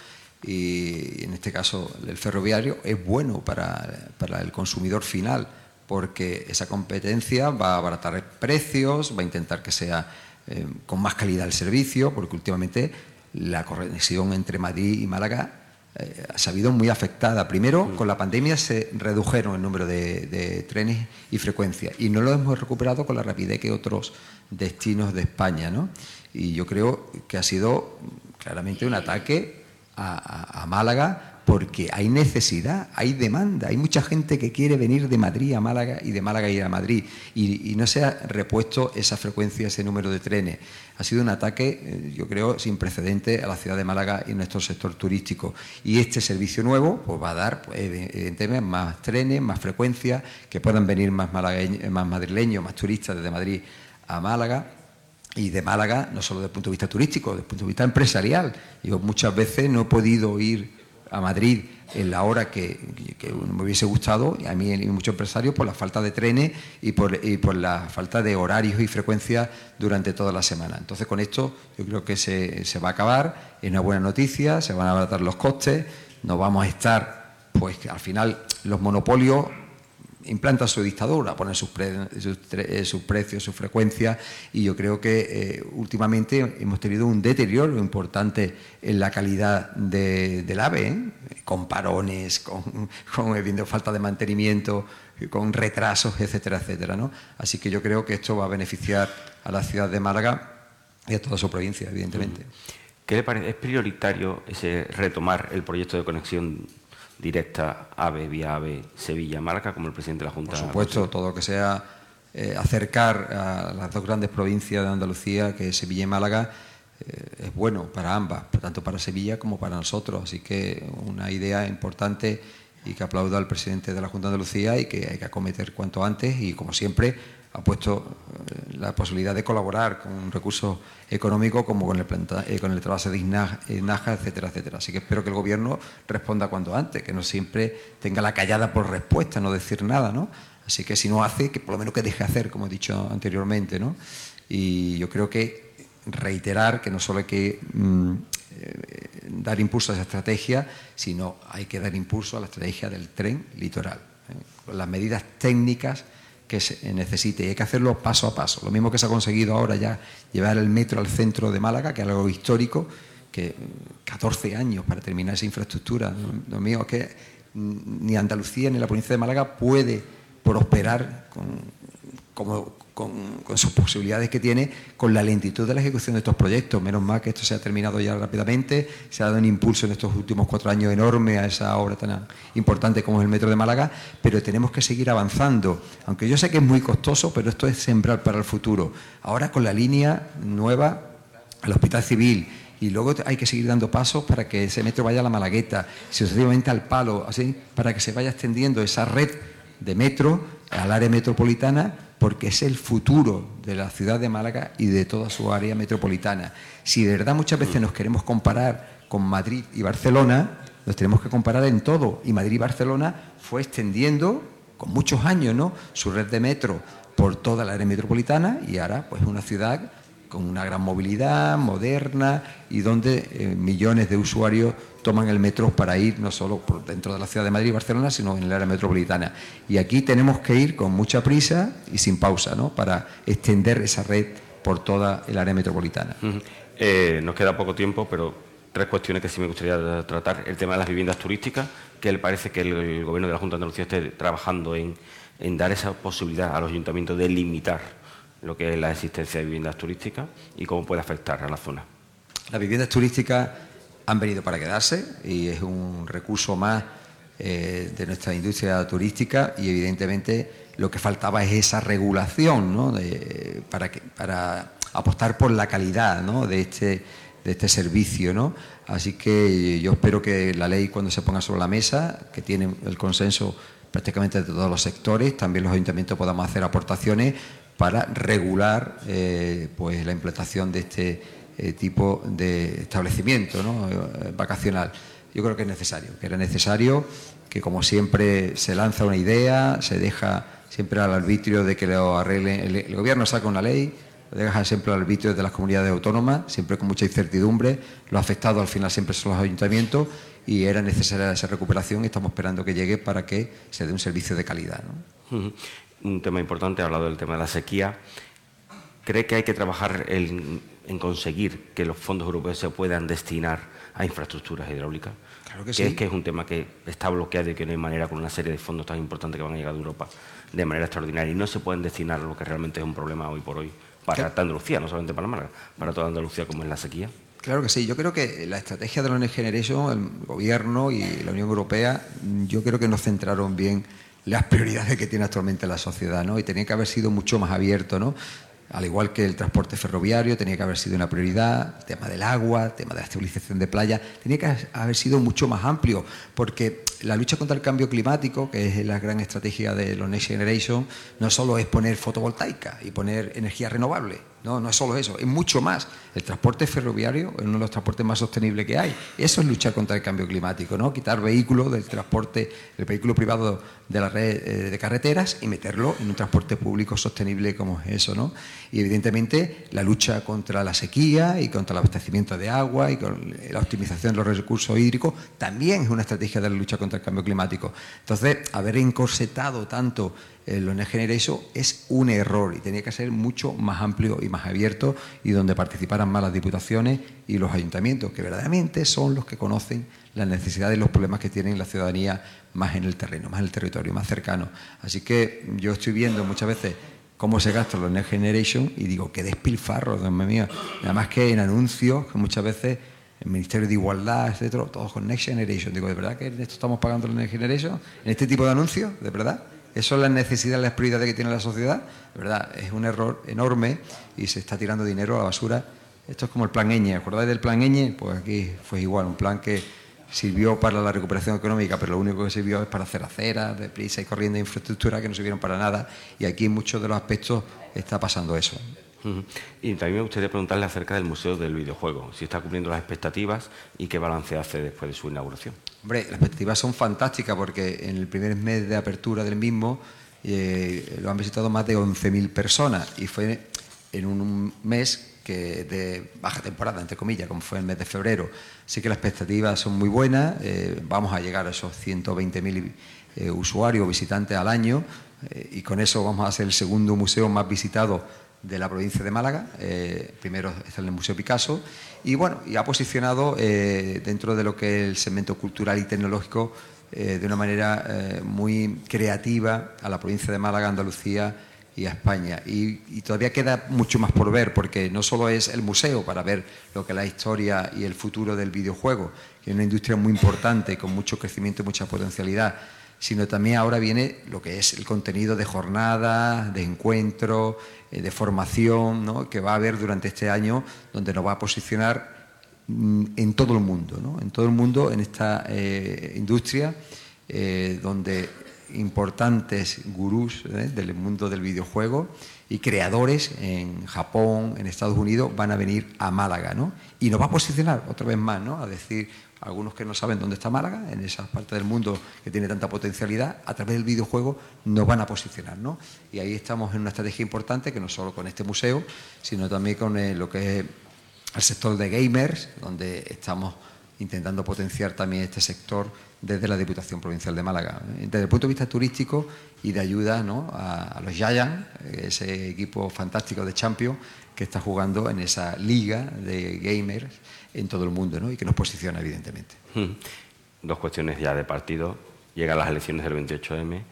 S5: y en este caso el ferroviario es bueno para, el consumidor final, porque esa competencia va a abaratar precios, va a intentar que sea eh, con más calidad el servicio, porque últimamente la conexión entre Madrid y Málaga eh, ha sabido muy afectada. Primero, con la pandemia se redujeron el número de, trenes y frecuencias y no lo hemos recuperado con la rapidez que otros destinos de España. ¿no? Y yo creo que ha sido claramente un ataque a Málaga porque hay necesidad, hay demanda, hay mucha gente que quiere venir de Madrid a Málaga y de Málaga ir a Madrid y, no se ha repuesto esa frecuencia, ese número de trenes. Ha sido un ataque, eh, yo creo, sin precedente a la ciudad de Málaga y nuestro sector turístico. Y este servicio nuevo pues, va a dar, pues, evidentemente, más trenes, más frecuencias, que puedan venir más, más madrileños, más turistas desde Madrid a Málaga y de Málaga, no solo desde el punto de vista turístico, desde el punto de vista empresarial. Yo muchas veces no he podido ir a Madrid en la hora que, me hubiese gustado, y a mí y muchos empresarios, por la falta de trenes y por, por la falta de horarios y frecuencias durante toda la semana. Entonces, con esto yo creo que se, se va a acabar, es una buena noticia, se van a abaratar los costes, no vamos a estar, pues al final los monopolios implanta su dictadura, pone sus, eh, sus, precios, sus frecuencias, y yo creo que eh, últimamente hemos tenido un deterioro importante en la calidad del AVE, ¿eh? con parones, con, con falta de mantenimiento, con retrasos, etcétera, etcétera. ¿no? Así que yo creo que esto va a beneficiar a la ciudad de Málaga y a toda su provincia, evidentemente.
S6: ¿Qué le parece? ¿Es prioritario ese retomar el proyecto de conexión directa AVE, vía AVE, Sevilla-Málaga, como el presidente de la Junta.
S5: Por supuesto, todo lo que sea eh, acercar a las dos grandes provincias de Andalucía, que es Sevilla y Málaga, eh, es bueno para ambas, tanto para Sevilla como para nosotros. Así que una idea importante y que aplaudo al presidente de la Junta de Andalucía y que hay que acometer cuanto antes y, como siempre, ha puesto eh, la posibilidad de colaborar con un recurso económico como con el, planta, eh, con el trabajo de Naja, etcétera, etcétera. Así que espero que el Gobierno responda cuanto antes, que no siempre tenga la callada por respuesta, no decir nada, ¿no? Así que si no hace, que por lo menos que deje hacer, como he dicho anteriormente, ¿no? Y yo creo que reiterar que no solo hay que mm, eh, dar impulso a esa estrategia, sino hay que dar impulso a la estrategia del tren litoral, las medidas técnicas que se necesite y hay que hacerlo paso a paso. Lo mismo que se ha conseguido ahora ya llevar el metro al centro de Málaga, que es algo histórico, que 14 mm, años para terminar esa infraestructura. Lo mío es que mm, ni Andalucía ni la provincia de Málaga puede prosperar como, con, sus posibilidades que tiene, con la lentitud de la ejecución de estos proyectos. Menos mal que esto se ha terminado ya rápidamente, se ha dado un impulso en estos últimos cuatro años enorme a esa obra tan importante como es el Metro de Málaga, pero tenemos que seguir avanzando. Aunque yo sé que es muy costoso, pero esto es sembrar para el futuro. Ahora con la línea nueva al Hospital Civil, y luego hay que seguir dando pasos para que ese metro vaya a la Malagueta, sucesivamente al Palo, así, para que se vaya extendiendo esa red de metro al área metropolitana porque es el futuro de la ciudad de Málaga y de toda su área metropolitana. Si de verdad muchas veces nos queremos comparar con Madrid y Barcelona, nos tenemos que comparar en todo. Y Madrid y Barcelona fue extendiendo con muchos años ¿no? su red de metro por toda la área metropolitana y ahora pues una ciudad con una gran movilidad, moderna y donde eh, millones de usuarios toman el metro para ir no solo por dentro de la ciudad de Madrid y Barcelona, sino en el área metropolitana. Y aquí tenemos que ir con mucha prisa y sin pausa, ¿no? Para extender esa red por toda el área metropolitana.
S6: Eh, nos queda poco tiempo, pero tres cuestiones que sí me gustaría tratar. El tema de las viviendas turísticas, que le parece que el, Gobierno de la Junta de Andalucía esté trabajando en, en dar esa posibilidad a los ayuntamientos de limitar lo que es la existencia de viviendas turísticas y cómo puede afectar a la zona.
S5: Las viviendas turísticas han venido para quedarse y es un recurso más eh, de nuestra industria turística y evidentemente lo que faltaba es esa regulación ¿no? para, para apostar por la calidad ¿no? de, este, de este servicio. ¿no? Así que yo espero que la ley cuando se ponga sobre la mesa, que tiene el consenso prácticamente de todos los sectores, también los ayuntamientos podamos hacer aportaciones para regular eh, pues la implantación de este eh, tipo de establecimiento eh, vacacional. Yo creo que es necesario, que era necesario que como siempre se lanza una idea, se deja siempre al arbitrio de que lo arreglen, el, gobierno saca una ley, lo deja siempre al arbitrio de las comunidades autónomas, siempre con mucha incertidumbre, los afectados al final siempre son los ayuntamientos y era necesaria esa recuperación y estamos esperando que llegue para que se dé un servicio de calidad
S6: un tema importante, ha hablado del tema de la sequía. ¿Cree que hay que trabajar en, conseguir que los fondos europeos se puedan destinar a infraestructuras hidráulicas?
S5: Claro que, sí.
S6: Es que es un tema que está bloqueado y que no hay manera con una serie de fondos tan importantes que van a llegar de Europa de manera extraordinaria y no se pueden destinar a lo que realmente es un problema hoy por hoy para toda Andalucía, no solamente para Málaga, para toda Andalucía como es la sequía.
S5: Claro que sí. Yo creo que la estrategia de la Next Generation, el Gobierno y la Unión Europea, yo creo que nos centraron bien las prioridades que tiene actualmente la sociedad, ¿no? Y tenía que haber sido mucho más abierto, ¿no? Al igual que el transporte ferroviario, tenía que haber sido una prioridad, el tema del agua, el tema de la estabilización de playa, tenía que haber sido mucho más amplio, porque la lucha contra el cambio climático, que es la gran estrategia de los Next Generation, no solo es poner fotovoltaica y poner energía renovable, no, no es solo eso, es mucho más. El transporte ferroviario es uno de los transportes más sostenibles que hay. Eso es luchar contra el cambio climático, ¿no? Quitar vehículos del transporte, el vehículo privado de la red eh, de carreteras y meterlo en un transporte público sostenible como es eso, ¿no? Y evidentemente la lucha contra la sequía y contra el abastecimiento de agua y con la optimización de los recursos hídricos también es una estrategia de la lucha contra el cambio climático. Entonces, haber encorsetado tanto el Next Generation es un error y tenía que ser mucho más amplio y más abierto y donde participaran más las diputaciones y los ayuntamientos, que verdaderamente son los que conocen las necesidades y los problemas que tienen la ciudadanía más en el terreno, más en el territorio, más cercano. Así que yo estoy viendo muchas veces cómo se gastan los Next Generation y digo, qué despilfarro, Dios mío. Además que en anuncios que muchas veces el Ministerio de Igualdad, etcétera, todos con Next Generation. Digo, ¿de verdad que en esto estamos pagando la Next Generation? ¿En este tipo de anuncios? ¿De verdad? ¿Eso son las necesidades, las prioridades que tiene la sociedad? De verdad, es un error enorme y se está tirando dinero a la basura. Esto es como el plan Eñe. ¿Acordáis del plan Eñe? Pues aquí fue igual, un plan que sirvió para la recuperación económica, pero lo único que sirvió es para hacer aceras, deprisa y corriendo infraestructura que no sirvieron para nada. Y aquí en muchos de los aspectos está pasando eso.
S6: Y también me gustaría preguntarle acerca del Museo del Videojuego, si está cumpliendo las expectativas y qué balance hace después de su inauguración.
S5: Hombre, las expectativas son fantásticas porque en el primer mes de apertura del mismo eh, lo han visitado más de 11.000 personas y fue en un mes que de baja temporada, entre comillas, como fue el mes de febrero. Así que las expectativas son muy buenas, eh, vamos a llegar a esos 120.000 eh, usuarios, visitantes al año, y con eso vamos a ser el segundo museo más visitado de la provincia de Málaga, eh, primero está en el Museo Picasso, y bueno, y ha posicionado eh, dentro de lo que es el segmento cultural y tecnológico eh, de una manera muy creativa a la provincia de Málaga, Andalucía y a España. Y, todavía queda mucho más por ver, porque no solo es el museo para ver lo que es la historia y el futuro del videojuego, que es una industria muy importante, con mucho crecimiento y mucha potencialidad, sino también ahora viene lo que es el contenido de jornadas, de encuentros, eh, de formación que va a haber durante este año, donde nos va a posicionar mm, en todo el mundo, en todo el mundo, en esta eh, industria, eh, donde importantes gurús del mundo del videojuego y creadores en Japón, en Estados Unidos, van a venir a Málaga, ¿no? Y nos va a posicionar otra vez más, ¿no? A decir, algunos que no saben dónde está Málaga, en esa parte del mundo que tiene tanta potencialidad, a través del videojuego nos van a posicionar. ¿no? Y ahí estamos en una estrategia importante que no solo con este museo, sino también con eh, lo que es el sector de gamers, donde estamos intentando potenciar también este sector desde la Diputación Provincial de Málaga. Desde el punto de vista turístico y de ayuda a, los Giants, ese equipo fantástico de Champions que está jugando en esa liga de gamers en todo el mundo ¿no? y que nos posiciona, evidentemente. Hmm.
S6: Dos cuestiones ya de partido. Llegan las elecciones del 28M,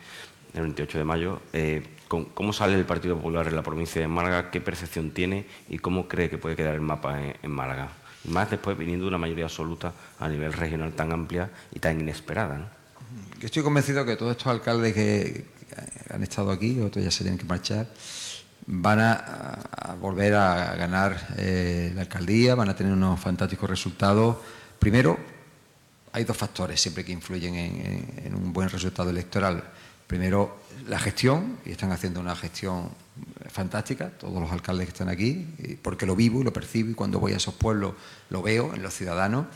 S6: el 28 de mayo. Eh, ¿Cómo sale el Partido Popular en la provincia de Málaga? ¿Qué percepción tiene y cómo cree que puede quedar el mapa en, Málaga? Más después viniendo una mayoría absoluta a nivel regional tan amplia y tan inesperada. ¿no?
S5: Yo estoy convencido que todos estos alcaldes que han estado aquí, otros ya se tienen que marchar, van a, volver a ganar eh, la alcaldía, van a tener unos fantásticos resultados. Primero, hay dos factores siempre que influyen en, un buen resultado electoral. Primero, la gestión, y están haciendo una gestión fantástica, todos los alcaldes que están aquí, porque lo vivo y lo percibo y cuando voy a esos pueblos lo veo en los ciudadanos.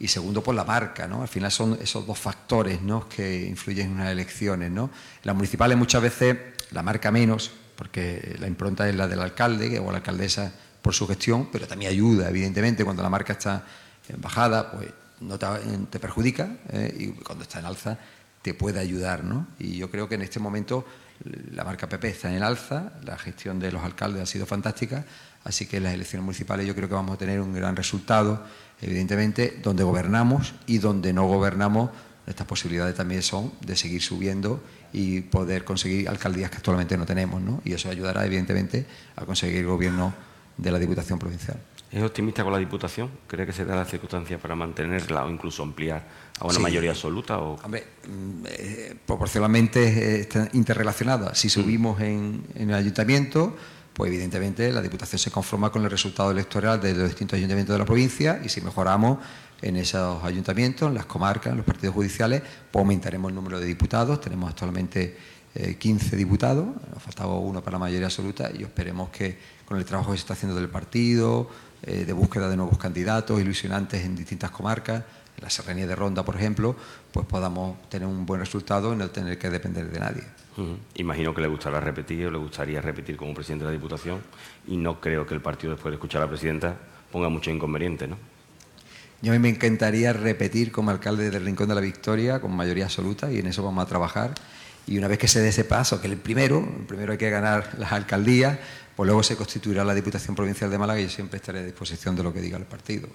S5: Y segundo, por la marca, ¿no? Al final son esos dos factores ¿no? que influyen en unas elecciones, ¿no? Las municipales muchas veces, la marca menos, porque la impronta es la del alcalde o la alcaldesa por su gestión, pero también ayuda, evidentemente, cuando la marca está en bajada, pues no te, perjudica eh, y cuando está en alza te puede ayudar, ¿no? Y yo creo que en este momento la marca PP está en alza, la gestión de los alcaldes ha sido fantástica, así que en las elecciones municipales yo creo que vamos a tener un gran resultado, evidentemente, donde gobernamos y donde no gobernamos, estas posibilidades también son de seguir subiendo y poder conseguir alcaldías que actualmente no tenemos, ¿no? Y eso ayudará, evidentemente, a conseguir el gobierno de la Diputación Provincial.
S6: ¿Es optimista con la Diputación? ¿Cree que se da la circunstancia para mantenerla o incluso ampliar a una mayoría absoluta? O...
S5: Hombre, mm, eh, proporcionalmente está interrelacionada. Si mm. subimos en, en, el ayuntamiento, pues evidentemente la Diputación se conforma con el resultado electoral de los distintos ayuntamientos de la provincia y si mejoramos en esos ayuntamientos, en las comarcas, en los partidos judiciales, pues aumentaremos el número de diputados. Tenemos actualmente 15 eh, diputados, nos faltaba uno para la mayoría absoluta y esperemos que con el trabajo que se está haciendo del partido, eh, de búsqueda de nuevos candidatos ilusionantes en distintas comarcas, en la Serranía de Ronda, por ejemplo, pues podamos tener un buen resultado y no tener que depender de nadie.
S6: Imagino que le gustará repetir le gustaría repetir como presidente de la Diputación y no creo que el partido, después de escuchar a la presidenta, ponga mucho inconveniente, ¿no?
S5: Yo a mí me encantaría repetir como alcalde del Rincón de la Victoria con mayoría absoluta y en eso vamos a trabajar. Y una vez que se dé ese paso, que el primero, el primero hay que ganar las alcaldías, pues luego se constituirá la Diputación Provincial de Málaga y yo siempre estaré a disposición de lo que diga el partido.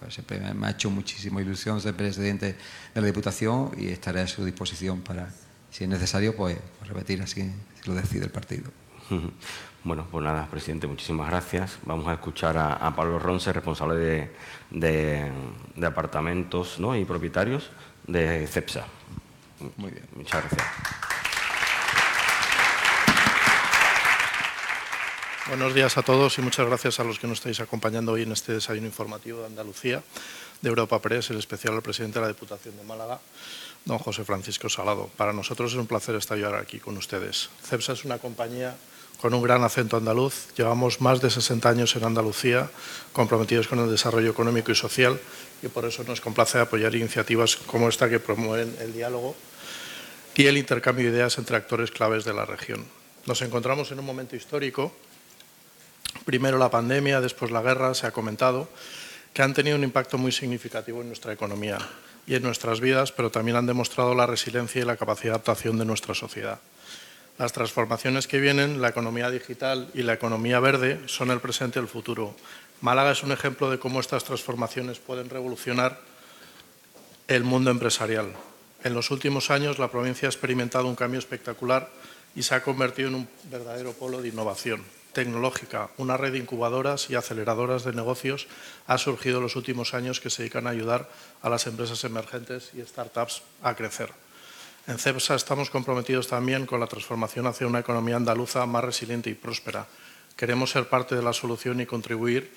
S5: Pues me ha hecho muchísima ilusión ser presidente de la Diputación y estaré a su disposición para, si es necesario, pues, repetir así si lo decide el partido.
S6: Bueno, pues nada, presidente, muchísimas gracias. Vamos a escuchar a, Pablo Ronce, responsable de, apartamentos y propietarios de CEPSA. Muy bien. Muchas gracias.
S7: Buenos días a todos y muchas gracias a los que nos estáis acompañando hoy en este desayuno informativo de Andalucía, de Europa Press, en especial al presidente de la Diputación de Málaga, don José Francisco Salado. Para nosotros es un placer estar aquí con ustedes. CEPSA es una compañía con un gran acento andaluz. Llevamos más de 60 años en Andalucía comprometidos con el desarrollo económico y social y por eso nos complace apoyar iniciativas como esta que promueven el diálogo y el intercambio de ideas entre actores claves de la región. Nos encontramos en un momento histórico. Primero la pandemia, después la guerra, se ha comentado, que han tenido un impacto muy significativo en nuestra economía y en nuestras vidas, pero también han demostrado la resiliencia y la capacidad de adaptación de nuestra sociedad. Las transformaciones que vienen, la economía digital y la economía verde, son el presente y el futuro. Málaga es un ejemplo de cómo estas transformaciones pueden revolucionar el mundo empresarial. En los últimos años, la provincia ha experimentado un cambio espectacular y se ha convertido en un verdadero polo de innovación tecnológica. Una red de incubadoras y aceleradoras de negocios ha surgido en los últimos años que se dedican a ayudar a las empresas emergentes y startups a crecer. En CEPSA estamos comprometidos también con la transformación hacia una economía andaluza más resiliente y próspera. Queremos ser parte de la solución y contribuir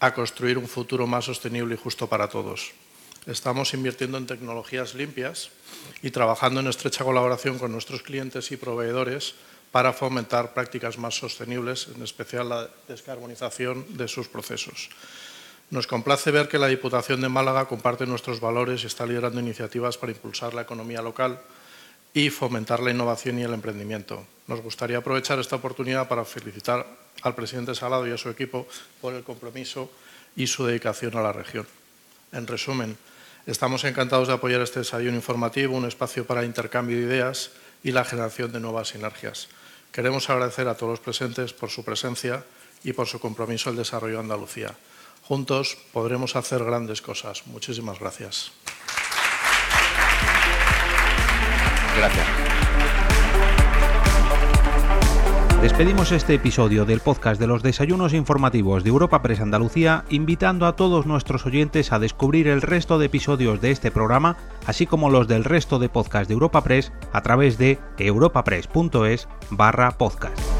S7: a construir un futuro más sostenible y justo para todos. Estamos invirtiendo en tecnologías limpias y trabajando en estrecha colaboración con nuestros clientes y proveedores para fomentar prácticas más sostenibles, en especial la descarbonización de sus procesos. Nos complace ver que la Diputación de Málaga comparte nuestros valores y está liderando iniciativas para impulsar la economía local y fomentar la innovación y el emprendimiento. Nos gustaría aprovechar esta oportunidad para felicitar al presidente Salado y a su equipo por el compromiso y su dedicación a la región. En resumen, estamos encantados de apoyar este desayuno informativo, un espacio para intercambio de ideas y la generación de nuevas sinergias. Queremos agradecer a todos los presentes por su presencia y por su compromiso al desarrollo de Andalucía. Juntos podremos hacer grandes cosas. Muchísimas gracias.
S2: Gracias. Despedimos este episodio del podcast de los desayunos informativos de Europa Press Andalucía, invitando a todos nuestros oyentes a descubrir el resto de episodios de este programa, así como los del resto de podcasts de Europa Press a través de europapress.es barra podcast.